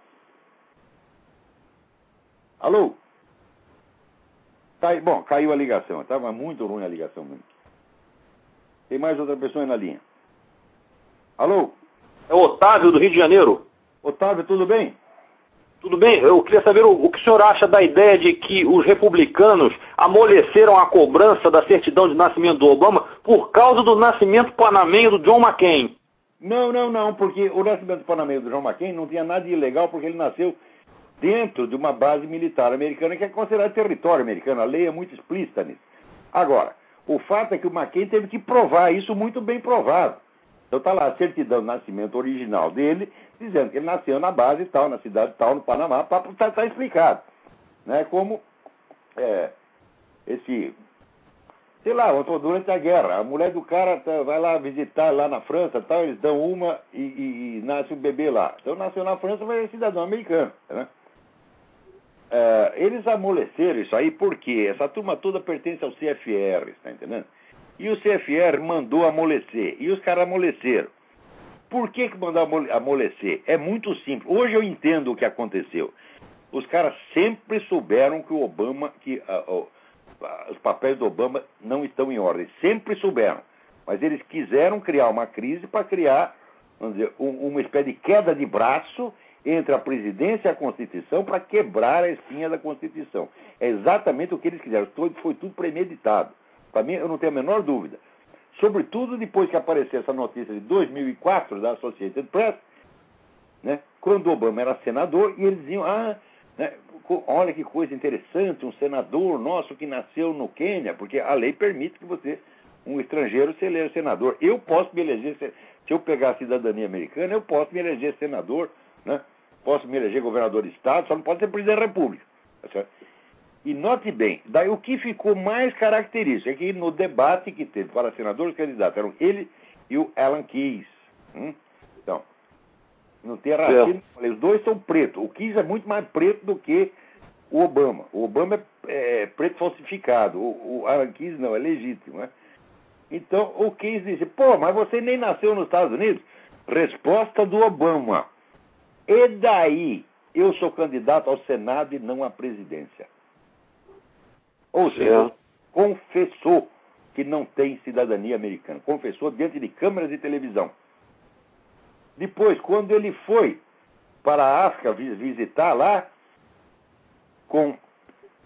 Alô? Cai, bom, caiu a ligação. Estava muito ruim a ligação mesmo. Tem mais outra pessoa aí na linha. Alô? É o Otávio do Rio de Janeiro. Otávio, tudo bem? Tudo bem? Eu queria saber o, o, que o senhor acha da ideia de que os republicanos amoleceram a cobrança da certidão de nascimento do Obama por causa do nascimento panamenho do John McCain. Não, não, não, porque o nascimento panamenho do John McCain não tinha nada de ilegal porque ele nasceu dentro de uma base militar americana que é considerada território americano. A lei é muito explícita nisso. Agora, o fato é que o McCain teve que provar isso muito bem provado. Então está lá a certidão de nascimento original dele, dizendo que ele nasceu na base tal, na cidade tal, no Panamá, está tá explicado. Né? Como é, esse. Sei lá, durante a guerra, a mulher do cara tá, vai lá visitar lá na França, tal, eles dão uma e, e, e nasce o um bebê lá. Então nasceu na França, vai ser cidadão americano. Né? é, eles amoleceram isso aí porque essa turma toda pertence ao CFR, está entendendo? E o CFR mandou amolecer. E os caras amoleceram. Por que, que mandou amolecer? É muito simples. Hoje eu entendo o que aconteceu. Os caras sempre souberam que o Obama, que uh, uh, os papéis do Obama não estão em ordem. Sempre souberam. Mas eles quiseram criar uma crise para criar, vamos dizer, um, uma espécie de queda de braço entre a presidência e a Constituição para quebrar a espinha da Constituição. É exatamente o que eles quiseram. Foi tudo premeditado. Para mim, eu não tenho a menor dúvida. Sobretudo depois que apareceu essa notícia de 2004 da Associated Press, né, quando Obama era senador, e eles diziam: ah, né, olha que coisa interessante, um senador nosso que nasceu no Quênia, porque a lei permite que você, um estrangeiro, se eleja senador. Eu posso me eleger, se eu pegar a cidadania americana, eu posso me eleger senador, né, posso me eleger governador de estado, só não pode ser presidente da república. Tá? E note bem, daí o que ficou mais característico é que no debate que teve para senadores candidatos eram ele e o Alan Keyes. Hum? Então, não tem racismo, é. os dois são pretos. O Keyes é muito mais preto do que o Obama. O Obama é, é preto falsificado, o, o Alan Keyes não, é legítimo. Né? Então o Keyes disse: pô, mas você nem nasceu nos Estados Unidos? Resposta do Obama. E daí? Eu sou candidato ao Senado e não à presidência. Ou seja, confessou que não tem cidadania americana. Confessou diante de câmeras de televisão. Depois, quando ele foi para a África visitar lá, com,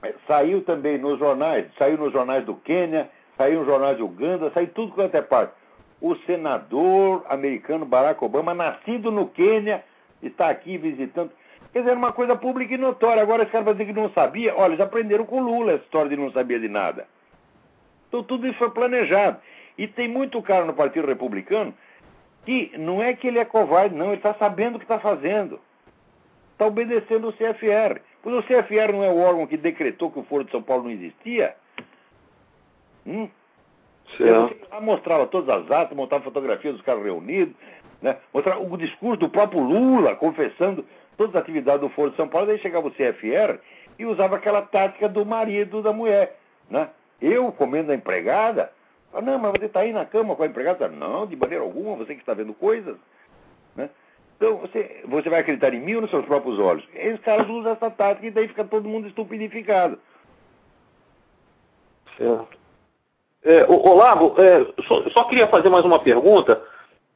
eh, saiu também nos jornais, saiu nos jornais do Quênia, saiu nos jornais de Uganda, saiu tudo quanto é parte. O senador americano Barack Obama, nascido no Quênia, está aqui visitando. Quer dizer, uma coisa pública e notória. Agora esse cara vai dizer que não sabia. Olha, eles aprenderam com Lula essa história de não sabia de nada. Então tudo isso foi planejado. E tem muito cara no Partido Republicano que não é que ele é covarde, não, ele está sabendo o que está fazendo. Está obedecendo o CFR. Pois o CFR não é o órgão que decretou que o Foro de São Paulo não existia? Hum? Certo. Lá mostrava todas as atas, mostrava fotografias dos caras reunidos, né? mostrava o discurso do próprio Lula confessando todas as atividades do Foro de São Paulo, daí chegava o CFR e usava aquela tática do marido da mulher. Né? Eu comendo a empregada, ah, não, mas você está aí na cama com a empregada? Não, de maneira alguma, você que está vendo coisas. Né? Então, você, você vai acreditar em mim ou nos seus próprios olhos? E os caras usam essa tática e daí fica todo mundo estupidificado. Certo. É, Olavo, é, só, só, queria fazer mais uma pergunta.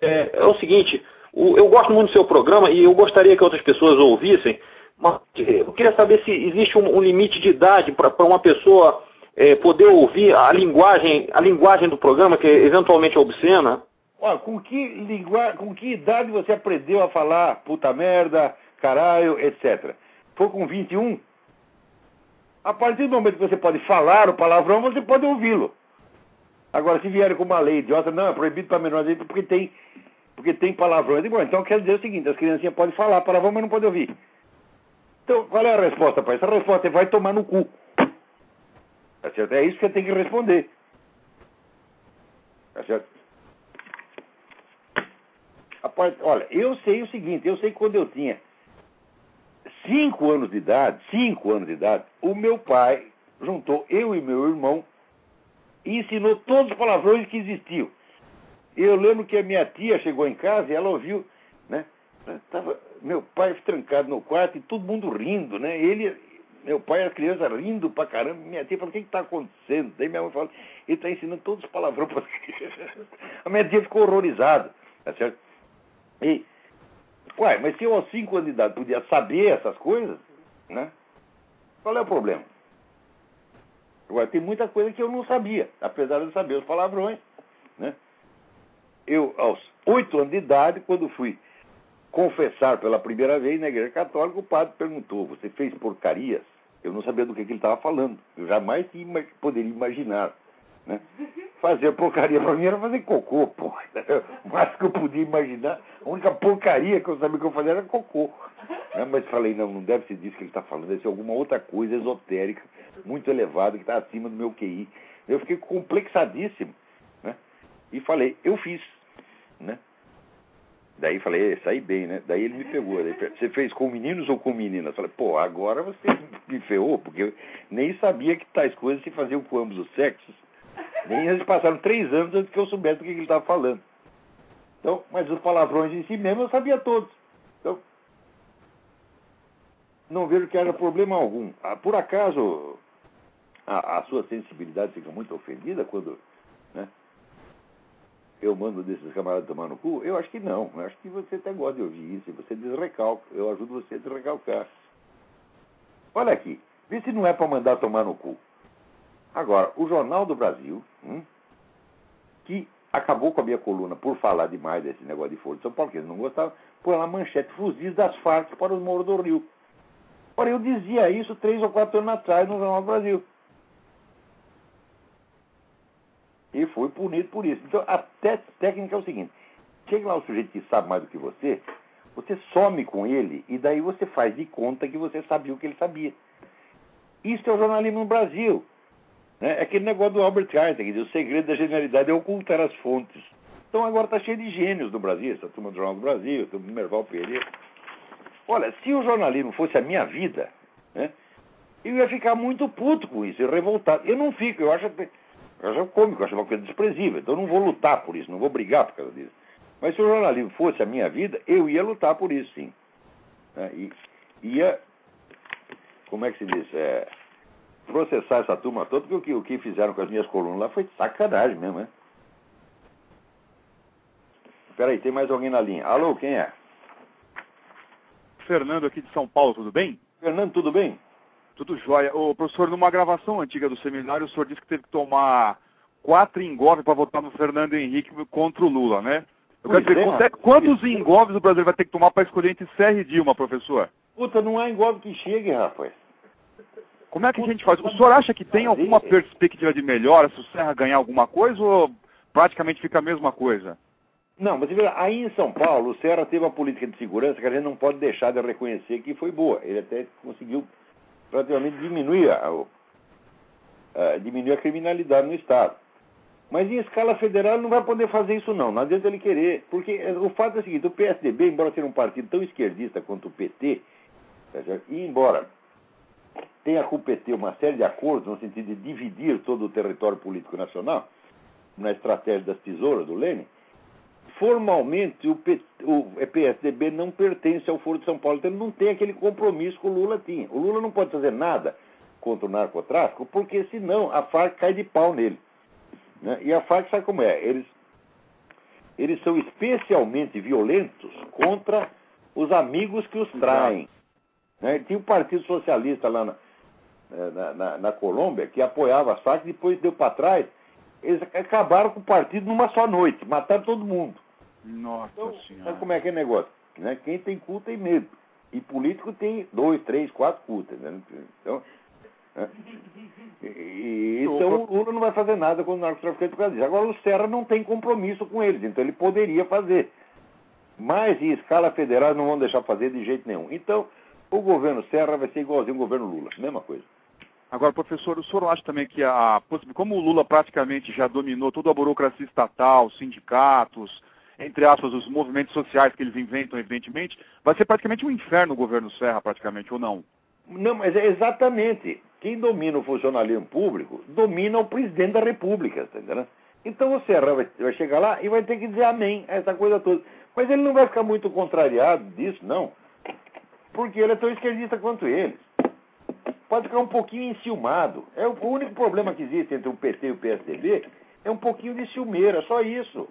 É, é o seguinte, eu gosto muito do seu programa e eu gostaria que outras pessoas ouvissem, mas eu queria saber se existe um, limite de idade para uma pessoa é, poder ouvir a linguagem, a linguagem do programa, que é eventualmente obscena. Olha, com que, com que idade você aprendeu a falar puta merda, caralho, etc? Foi com 21? A partir do momento que você pode falar o palavrão, você pode ouvi-lo. Agora, se vierem com uma lei idiota, não, é proibido para menores porque tem porque tem palavrão. Eu digo, então quer dizer o seguinte, as criancinhas podem falar palavrão, mas não podem ouvir. Então, qual é a resposta para isso? A resposta é vai tomar no cu. Tá certo? É isso que você tem que responder. Tá certo? Parte, olha, eu sei o seguinte, eu sei que quando eu tinha cinco anos de idade, cinco anos de idade, o meu pai juntou eu e meu irmão e ensinou todos os palavrões que existiam. Eu lembro que a minha tia chegou em casa e ela ouviu, né? Tava meu pai trancado no quarto e todo mundo rindo, né? Ele, meu pai era criança rindo pra caramba. Minha tia falou, o que está acontecendo? Daí minha mãe falou, ele está ensinando todos os palavrões para A minha tia ficou horrorizada, tá certo? E, uai, mas se eu aos 5 anos de idade podia saber essas coisas, né? Qual é o problema? Agora, tem muita coisa que eu não sabia, apesar de saber os palavrões? Eu, aos oito anos de idade, quando fui confessar pela primeira vez na igreja católica, o padre perguntou: Você fez porcarias? Eu não sabia do que, que ele estava falando. Eu jamais poderia imaginar. Né? Fazer porcaria para mim era fazer cocô, pô. O máximo que eu podia imaginar, a única porcaria que eu sabia que eu fazia era cocô. Né? Mas falei: Não, não deve ser disso que ele está falando, deve ser alguma outra coisa esotérica, muito elevada, que está acima do meu QI. Eu fiquei complexadíssimo e falei, eu fiz. Né? Daí falei, saí bem, né? Daí ele me pegou. Você fez com meninos ou com meninas? Falei, pô, agora você me ferrou, porque eu nem sabia que tais coisas se faziam com ambos os sexos. Nem eles passaram três anos antes que eu soubesse do que ele estava falando. Então, mas os palavrões em si mesmo eu sabia todos. Então, não vejo que haja problema algum. Ah, por acaso, a, a sua sensibilidade fica muito ofendida quando né, eu mando desses camaradas tomar no cu? Eu acho que não. Eu acho que você até gosta de ouvir isso e você desrecalca. Eu ajudo você a desrecalcar. Olha aqui, vê se não é para mandar tomar no cu. Agora, o Jornal do Brasil, hum, que acabou com a minha coluna por falar demais desse negócio de Foro de São Paulo, que eles não gostavam, põe lá manchete fuzis das Farc para os moros do Rio. Ora, eu dizia isso três ou quatro anos atrás no Jornal do Brasil. E fui punido por isso. Então, a técnica é o seguinte: chega lá o sujeito que sabe mais do que você, você some com ele e daí você faz de conta que você sabia o que ele sabia. Isso é o jornalismo no Brasil. Né? É aquele negócio do Albert Einstein, que o segredo da genialidade é ocultar as fontes. Então agora está cheio de gênios no Brasil, essa turma do Jornal do Brasil, turma do Merval Pereira. Olha, se o jornalismo fosse a minha vida, né, eu ia ficar muito puto com isso, revoltado. Eu não fico, eu acho até eu acho cômico, eu acho uma coisa desprezível. Então eu não vou lutar por isso, não vou brigar por causa disso. Mas se o jornalismo fosse a minha vida, eu ia lutar por isso, sim. Né? E ia, como é que se diz? É, processar essa turma toda, porque o que, o que fizeram com as minhas colunas lá foi sacanagem mesmo, né? Peraí, tem mais alguém na linha. Alô, quem é? Fernando aqui de São Paulo, tudo bem? Fernando, tudo bem? Tudo jóia. O professor, numa gravação antiga do seminário, o senhor disse que teve que tomar quatro engolves para votar no Fernando Henrique contra o Lula, né? Eu quero dizer, é, quantos engolves o Brasil vai ter que tomar para escolher entre Serra e Dilma, professor? Puta, não há engolve que chegue, rapaz. Como é que a gente faz? O senhor acha que tem alguma perspectiva de melhora se o Serra ganhar alguma coisa ou praticamente fica a mesma coisa? Não, mas aí em São Paulo, o Serra teve uma política de segurança que a gente não pode deixar de reconhecer que foi boa. Ele até conseguiu praticamente diminuir a, a, diminuir a criminalidade no Estado. Mas em escala federal não vai poder fazer isso não, não adianta ele querer. Porque o fato é o seguinte, o PSDB, embora seja um partido tão esquerdista quanto o PT, e embora tenha com o PT uma série de acordos no sentido de dividir todo o território político nacional, na estratégia das tesouras do Lênin, formalmente o, PSDB não pertence ao Foro de São Paulo, então ele não tem aquele compromisso que o Lula tinha. O Lula não pode fazer nada contra o narcotráfico, porque senão a Farc cai de pau nele. Né? E a Farc sabe como é? Eles, eles são especialmente violentos contra os amigos que os traem. Né? Tinha o Partido Socialista lá na, na, na, na Colômbia que apoiava a Farc, depois deu para trás eles acabaram com o partido numa só noite, mataram todo mundo. Nossa então, Senhora. Sabe como é que é negócio? Né? Quem tem cu tem medo. E político tem dois, três, quatro cultas. Né? Então, né? E, então o Lula não vai fazer nada com o narcotraficante por causa disso. Agora o Serra não tem compromisso com eles, então ele poderia fazer. Mas em escala federal não vão deixar fazer de jeito nenhum. Então, o governo Serra vai ser igualzinho ao governo Lula, mesma coisa. Agora, professor, o senhor acha também que a como o Lula praticamente já dominou toda a burocracia estatal, sindicatos, entre aspas, os movimentos sociais que eles inventam, evidentemente, vai ser praticamente um inferno o governo Serra, praticamente, ou não? Não, mas é exatamente. Quem domina o funcionalismo público domina o presidente da República, tá entendendo? Então o Serra vai, vai chegar lá e vai ter que dizer amém a essa coisa toda. Mas ele não vai ficar muito contrariado disso, não. Porque ele é tão esquerdista quanto eles pode ficar um pouquinho enciumado. É o único problema que existe entre o PT e o PSDB é um pouquinho de ciumeira, só isso.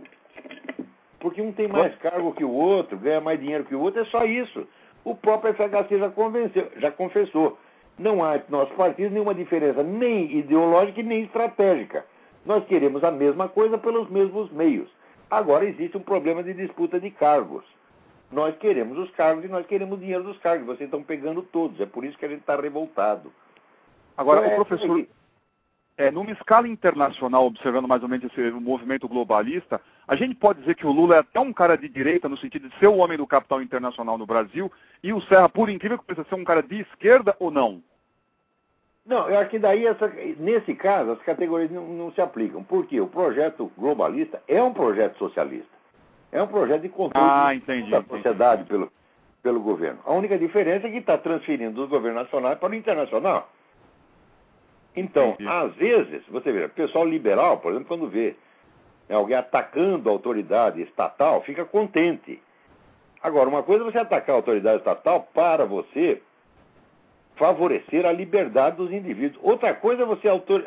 Porque um tem mais cargo que o outro, ganha mais dinheiro que o outro, é só isso. O próprio FHC já, convenceu, já confessou. Não há entre nossos partidos nenhuma diferença, nem ideológica e nem estratégica. Nós queremos a mesma coisa pelos mesmos meios. Agora existe um problema de disputa de cargos. Nós queremos os cargos e nós queremos o dinheiro dos cargos. Vocês estão pegando todos. É por isso que a gente está revoltado. Agora, então, o professor, é, numa escala internacional, observando mais ou menos esse movimento globalista, a gente pode dizer que o Lula é até um cara de direita, no sentido de ser o homem do capital internacional no Brasil, e o Serra, por incrível que pareça, ser um cara de esquerda ou não? Não, eu acho que daí, essa, nesse caso, as categorias não, não se aplicam. Porque o projeto globalista é um projeto socialista. É um projeto de controle ah, entendi, da entendi. sociedade pelo, pelo governo. A única diferença é que está transferindo do governo nacional para o internacional. Então, Entendi. às vezes, você vê, o pessoal liberal, por exemplo, quando vê né, alguém atacando a autoridade estatal, fica contente. Agora, uma coisa é você atacar a autoridade estatal para você favorecer a liberdade dos indivíduos. Outra coisa é você autor...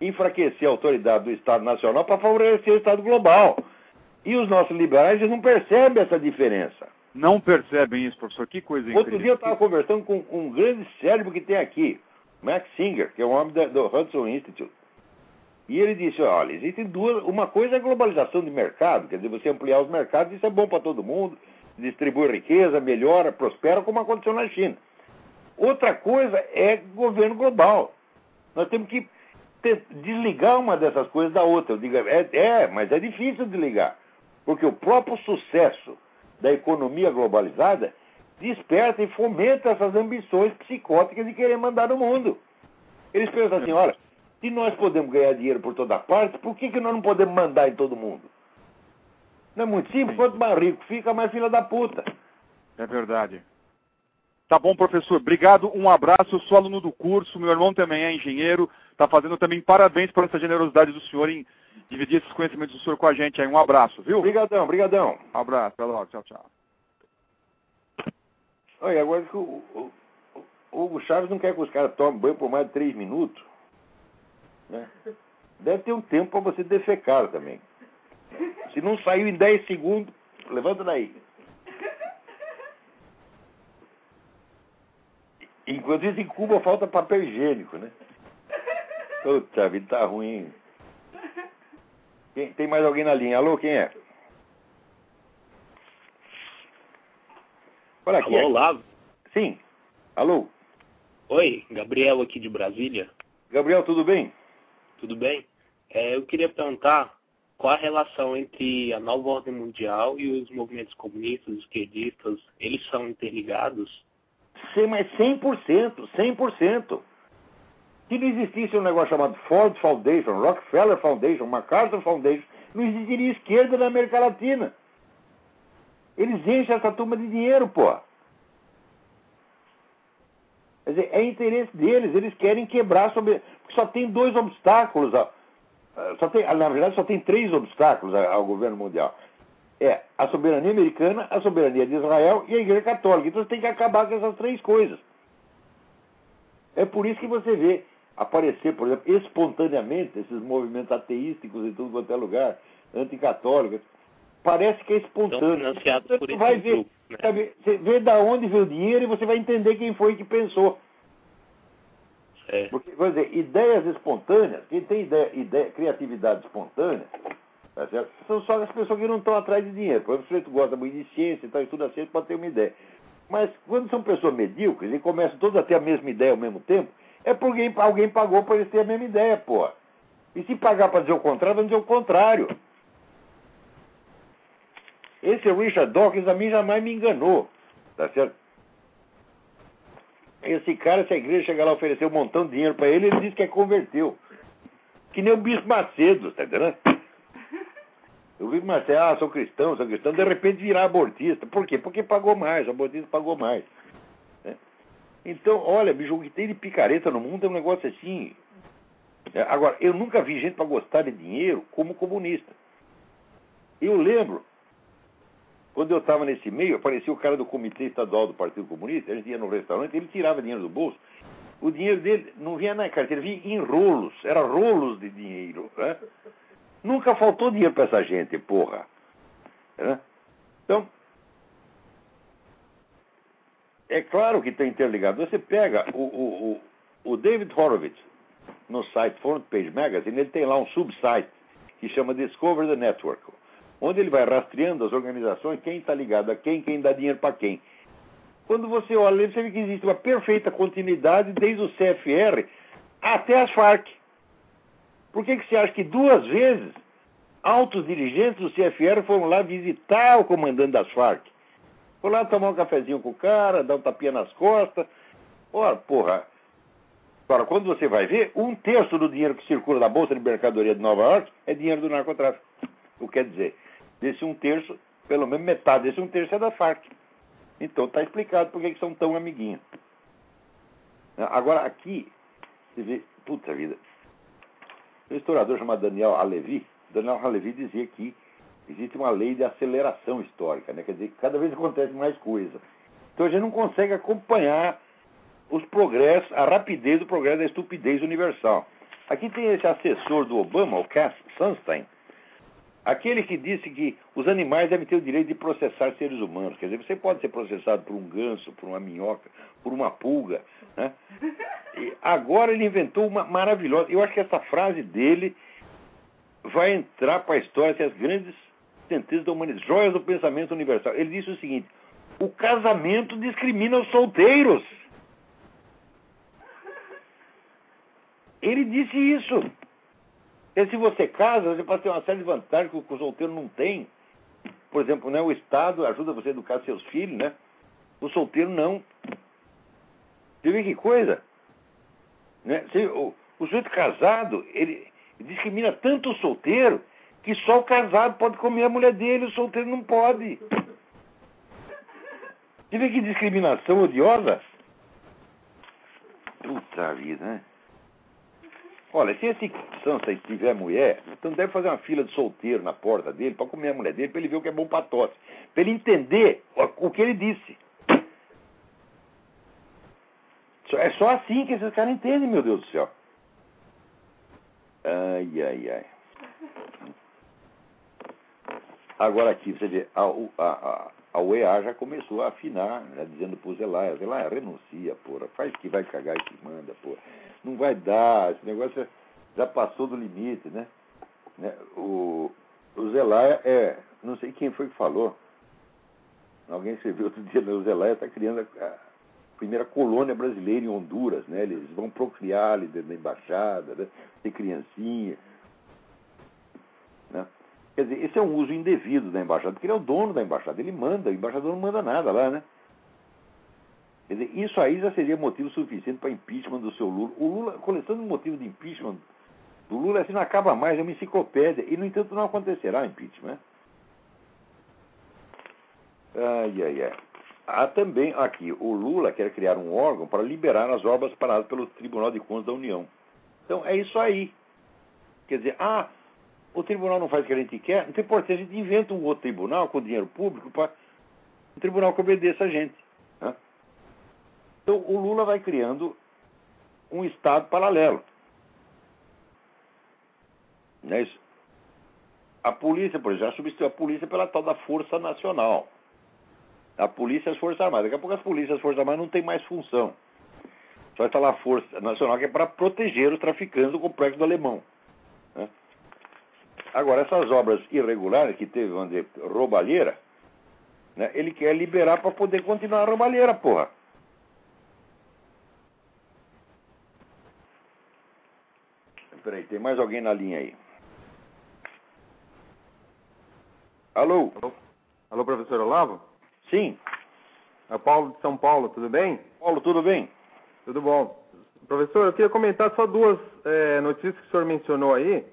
enfraquecer a autoridade do Estado Nacional para favorecer o Estado global. E os nossos liberais eles não percebem essa diferença. Não percebem isso, professor? Que coisa incrível. Outro dia eu estava conversando com um grande cérebro que tem aqui, Max Singer, que é um homem da- do Hudson Institute. E ele disse, olha, existem duas. Uma coisa é a globalização de mercado, quer dizer, você ampliar os mercados, isso é bom para todo mundo, distribui riqueza, melhora, prospera, como aconteceu na China. Outra coisa é governo global. Nós temos que desligar uma dessas coisas da outra. Eu digo, é, é, mas é difícil desligar. Porque o próprio sucesso da economia globalizada desperta e fomenta essas ambições psicóticas de querer mandar no mundo. Eles pensam assim, olha, se nós podemos ganhar dinheiro por toda parte, por que, que nós não podemos mandar em todo mundo? Não é muito simples? Quanto mais rico fica, mais filha da puta. É verdade. Tá bom, professor. Obrigado. Um abraço. Eu sou aluno do curso. Meu irmão também é engenheiro. Está fazendo também parabéns por essa generosidade do senhor em dividir esses conhecimentos do senhor com a gente aí. Um abraço, viu? Obrigadão, obrigadão. Um abraço. Até logo. Tchau, tchau. Olha, agora que o, o, o Hugo Chaves não quer que os caras tomem banho por mais de três minutos. Né? Deve ter um tempo para você defecar também. Se não saiu em 10 segundos, levanta daí. Enquanto isso, em Cuba falta papel higiênico, né? Puta vida, tá ruim. Quem- tem mais alguém na linha? Alô, quem é? Olha aqui. Alô, Olavo? Sim. Alô. Oi, Gabriel aqui de Brasília. Gabriel, tudo bem? Tudo bem? É, eu queria perguntar qual a relação entre a nova ordem mundial e os movimentos comunistas, esquerdistas, eles são interligados? Sim, mas 100%, 100%. Se não existisse um negócio chamado Ford Foundation, Rockefeller Foundation, MacArthur Foundation, não existiria esquerda na América Latina. Eles enchem essa turma de dinheiro, pô. Quer dizer, é interesse deles, eles querem quebrar sobre. Porque só tem dois obstáculos. ó. Ah, Só tem, na verdade, só tem três obstáculos ao governo mundial. É a soberania americana, a soberania de Israel e a Igreja Católica. Então você tem que acabar com essas três coisas. É por isso que você vê aparecer, por exemplo, espontaneamente esses movimentos ateísticos em tudo quanto é lugar, anticatólicos. Parece que é espontâneo. financiados Você vai ver, grupos, né? sabe, você vê da onde veio o dinheiro e você vai entender quem foi que pensou. É, Porque, quer dizer, ideias espontâneas, quem tem ideia, ideia, criatividade espontânea, tá são só as pessoas que não estão atrás de dinheiro. Por exemplo, se você gosta muito de ciência e tal, estuda ciência, pode ter uma ideia. Mas quando são pessoas medíocres e começam todos a ter a mesma ideia ao mesmo tempo, é porque alguém, pagou para eles terem a mesma ideia, pô. E se pagar para dizer o contrário, vai dizer o contrário. Esse Richard Dawkins a mim jamais me enganou, tá certo? Esse cara, se a igreja chegar lá e oferecer um montão de dinheiro para ele, ele diz que é converteu. Que nem o Bispo Macedo, tá entendendo? O Bispo Macedo, ah, sou cristão, sou cristão, de repente virar abortista. Por quê? Porque pagou mais, o abortista pagou mais. Então, olha, bicho, o que tem de picareta no mundo é um negócio assim. É, Agora, eu nunca vi gente para gostar de dinheiro como comunista. Eu lembro, quando eu estava nesse meio, aparecia o cara do Comitê Estadual do Partido Comunista, a gente ia no restaurante, ele tirava dinheiro do bolso. O dinheiro dele não vinha na carteira, vinha em rolos, era rolos de dinheiro. Né? Nunca faltou dinheiro para essa gente, porra. Né? Então, é claro que está interligado. Você pega o, o, o, David Horowitz no site Front Page Magazine, ele tem lá um subsite que chama Discover the Network, onde ele vai rastreando as organizações, quem está ligado a quem, quem dá dinheiro para quem. Quando você olha você vê que existe uma perfeita continuidade desde o CFR até as Farc. Por que, que você acha que duas vezes altos dirigentes do CFR foram lá visitar o comandante das Farc? Foram lá tomar um cafezinho com o cara, dar um tapinha nas costas. Ora, porra. Agora, quando você vai ver, um terço do dinheiro que circula na Bolsa de Mercadoria de Nova York é dinheiro do narcotráfico. O que quer dizer? Desse um terço, pelo menos metade desse um terço é da Farc. Então está explicado por que são tão amiguinhos. Agora aqui, você vê, puta vida. Um historiador chamado Daniel Alevi, Daniel Alevi dizia que existe uma lei de aceleração histórica, né? quer dizer, cada vez acontece mais coisa. Então a gente não consegue acompanhar os progressos, a rapidez do progresso da estupidez universal. Aqui tem esse assessor do Obama, o Cass Sunstein, aquele que disse que os animais devem ter o direito de processar seres humanos. Quer dizer, você pode ser processado por um ganso, por uma minhoca, por uma pulga. Né? E agora ele inventou uma maravilhosa. Eu acho que essa frase dele vai entrar para a história das grandes sentenças da humanidade, joias do pensamento universal. Ele disse o seguinte: o casamento discrimina os solteiros. Ele disse isso. E se você casa, você pode ter uma série de vantagens que o solteiro não tem. Por exemplo, né, o Estado ajuda você a educar seus filhos, né? O solteiro não. Você vê que coisa? Né? O, o sujeito casado, ele discrimina tanto o solteiro que só o casado pode comer a mulher dele, o solteiro não pode. Você vê que discriminação odiosa? Puta vida, né? Olha, se esse Sansa tiver mulher, então deve fazer uma fila de solteiro na porta dele para comer a mulher dele, para ele ver o que é bom para tosse. Para ele entender o que ele disse. É só assim que esses caras entendem, meu Deus do céu. Ai, ai, ai. Agora aqui, você vê, a, a, a UEA já começou a afinar, né, dizendo pro Zelaya, Zelaya, renuncia, porra, faz que vai cagar e que manda, porra. Não vai dar, esse negócio já passou do limite, né? né? O, o Zelaya é, não sei quem foi que falou, alguém escreveu outro dia, né, o Zelaya está criando a, a, primeira colônia brasileira em Honduras, né? Eles vão procriar ali dentro da embaixada, né? ter criancinha? Quer dizer, esse é um uso indevido da embaixada, porque ele é o dono da embaixada, ele manda, o embaixador não manda nada lá, né? Quer dizer, isso aí já seria motivo suficiente para impeachment do seu Lula. O Lula, de motivos de impeachment do Lula assim não acaba mais, é uma enciclopédia, e no entanto não acontecerá impeachment. Né? Ai, ai, ai. Há também aqui, o Lula quer criar um órgão para liberar as obras paradas pelo Tribunal de Contas da União. Então é isso aí. Quer dizer, ah, o tribunal não faz o que a gente quer, não tem importância, a gente inventa um outro tribunal com dinheiro público para um tribunal que obedeça a gente. Né? Então o Lula vai criando um Estado paralelo. Não é isso? A polícia, por exemplo, já substituiu a polícia pela tal da Força Nacional. A polícia e as Forças Armadas. Daqui a pouco as polícias e as Forças Armadas não têm mais função. Só está lá a Força Nacional que é para proteger os traficantes do complexo do alemão. Agora, essas obras irregulares que teve, vamos dizer, roubalheira, né, ele quer liberar para poder continuar a roubalheira, porra. Peraí, tem mais alguém na linha aí. Alô? Alô, Alô professor Olavo? Sim. É Paulo de São Paulo, tudo bem? Paulo, tudo bem? Tudo bom. Professor, eu queria comentar só duas é, notícias que o senhor mencionou aí.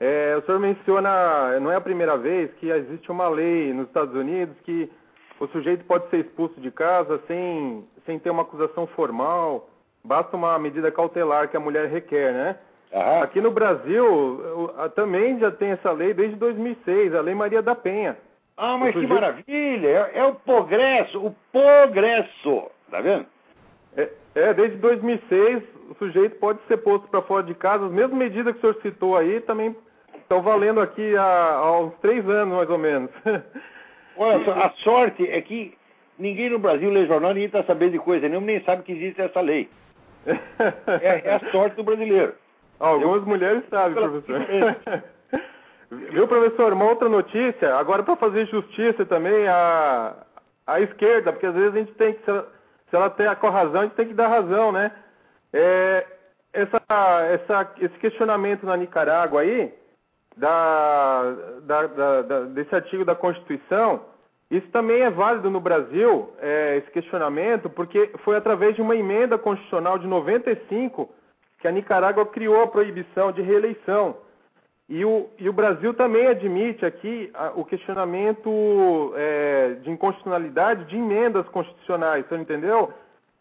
É, o senhor menciona, não é a primeira vez, que existe uma lei nos Estados Unidos que o sujeito pode ser expulso de casa sem, sem ter uma acusação formal, basta uma medida cautelar que a mulher requer, né? Aham. Aqui no Brasil também já tem essa lei desde 2006, a Lei Maria da Penha. Ah, mas o que sujeito... maravilha! É, é, o progresso, o progresso, tá vendo? É, é, desde 2006 o sujeito pode ser posto para fora de casa, as mesmas medidas que o senhor citou aí também estão valendo aqui há, há uns três anos, mais ou menos. Olha a sorte é que ninguém no Brasil lê jornal, ninguém está sabendo de coisa nenhuma, nem sabe que existe essa lei. É, é a sorte do brasileiro. Algumas Eu... mulheres sabem, professor. Viu, professor? Uma outra notícia, agora para fazer justiça também a, a esquerda, porque às vezes a gente tem que, se ela, se ela tem a razão, a gente tem que dar razão, né? É, essa, essa, esse questionamento na Nicarágua aí, da, da, da, desse artigo da Constituição, isso também é válido no Brasil, é, esse questionamento, porque foi através de uma emenda constitucional de 95 que a Nicarágua criou a proibição de reeleição. E o, e o Brasil também admite aqui a, o questionamento é, de inconstitucionalidade de emendas constitucionais, você entendeu?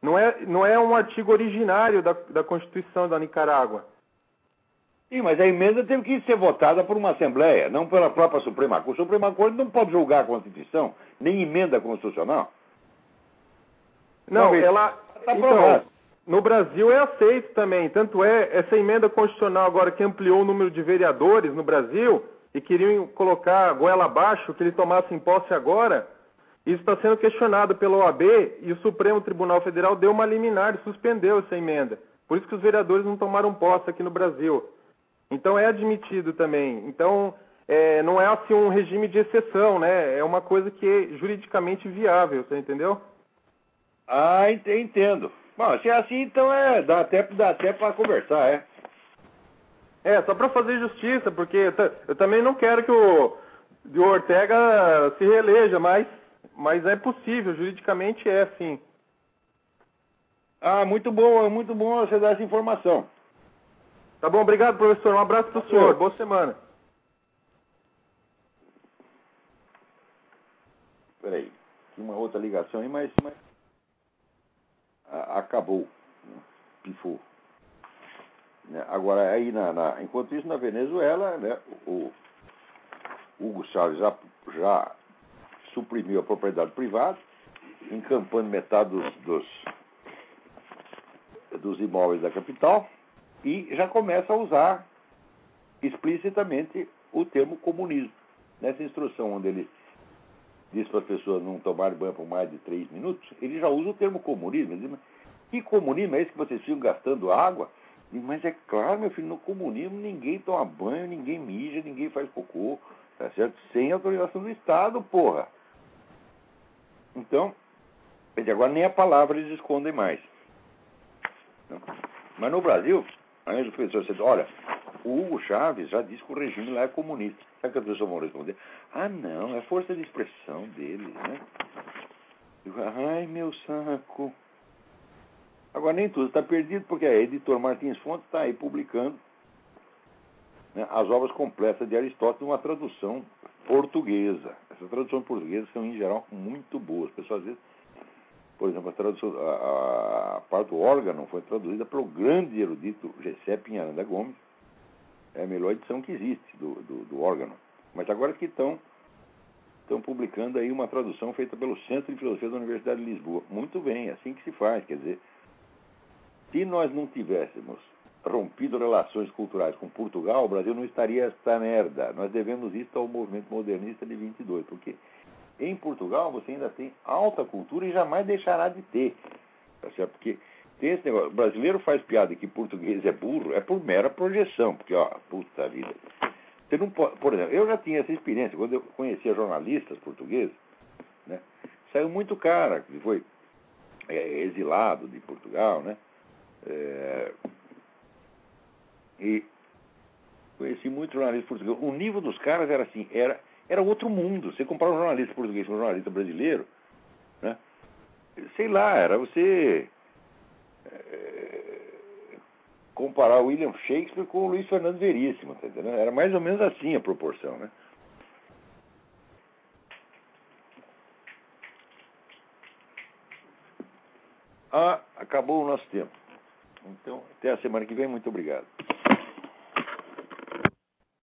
Não é, não é um artigo originário da, da Constituição da Nicarágua. Sim, mas a emenda teve que ser votada por uma Assembleia, não pela própria Suprema Corte. A Suprema Corte não pode julgar a Constituição, nem emenda constitucional. Não, ela. Tá então, no Brasil é aceito também. Tanto é, essa emenda constitucional agora que ampliou o número de vereadores no Brasil e queriam colocar a goela abaixo, que ele tomasse posse agora, isso está sendo questionado pela OAB e o Supremo Tribunal Federal deu uma liminar e suspendeu essa emenda. Por isso que os vereadores não tomaram posse aqui no Brasil. Então é admitido também. Então é, não é assim um regime de exceção, né? É uma coisa que é juridicamente viável, você entendeu? Ah, entendo. Bom, se é assim, então é, dá até, dá até para conversar, é. É, só para fazer justiça, porque eu também não quero que o, o Ortega se reeleja, mas, mas é possível, juridicamente é sim. Ah, muito bom, é muito bom você dar essa informação. Tá bom, obrigado, professor. Um abraço para o senhor. Boa semana. Peraí, tinha uma outra ligação aí, mas, mas acabou, né? pifou. Né? Agora, aí na, na, enquanto isso, na Venezuela, né, o Hugo Chávez já, já suprimiu a propriedade privada, encampando metade dos, dos, dos imóveis da capital e já começa a usar explicitamente o termo comunismo. Nessa instrução onde ele diz para as pessoas não tomarem banho por mais de três minutos, ele já usa o termo comunismo. Ele diz, que comunismo é esse que vocês ficam gastando água? Mas é claro, meu filho, no comunismo ninguém toma banho, ninguém mija, ninguém faz cocô, tá certo? Sem autorização do Estado, porra. Então, agora nem a palavra eles escondem mais. Mas no Brasil, aí o professor disse, olha, o Hugo Chaves já disse que o regime lá é comunista. Sabe que as pessoas vão responder? Ah, não, é força de expressão dele, né? Ai, meu saco. Agora, nem tudo está perdido, porque a editor Martins Fontes está aí publicando né, as obras completas de Aristóteles, uma tradução portuguesa. Essas traduções portuguesas são, em geral, muito boas. As pessoas, às vezes, por exemplo, a, a, a parte do órgão foi traduzida pelo grande erudito Gessé Pinharanda Gomes. É a melhor edição que existe do, do, do órgão. Mas agora que estão estão publicando aí uma tradução feita pelo Centro de Filosofia da Universidade de Lisboa. Muito bem, é assim que se faz. Quer dizer, se nós não tivéssemos rompido relações culturais com Portugal, o Brasil não estaria esta merda. Nós devemos isso ao movimento modernista de 22, porque em Portugal você ainda tem alta cultura e jamais deixará de ter. Tá certo? Porque tem esse negócio. O brasileiro faz piada que português é burro, é por mera projeção, porque, ó, puta vida. Você não pode, por exemplo, eu já tinha essa experiência, quando eu conhecia jornalistas portugueses, né? Saiu muito cara, que foi é, exilado de Portugal, né? É, e conheci muitos jornalistas portugueses. O nível dos caras era assim, era, era outro mundo. Você comprar um jornalista português com um jornalista brasileiro, né? sei lá, era você é, comparar William Shakespeare com o Luiz Fernando Veríssimo, tá entendendo? Era mais ou menos assim a proporção, né? Ah, acabou o nosso tempo. Então, até a semana que vem. Muito obrigado.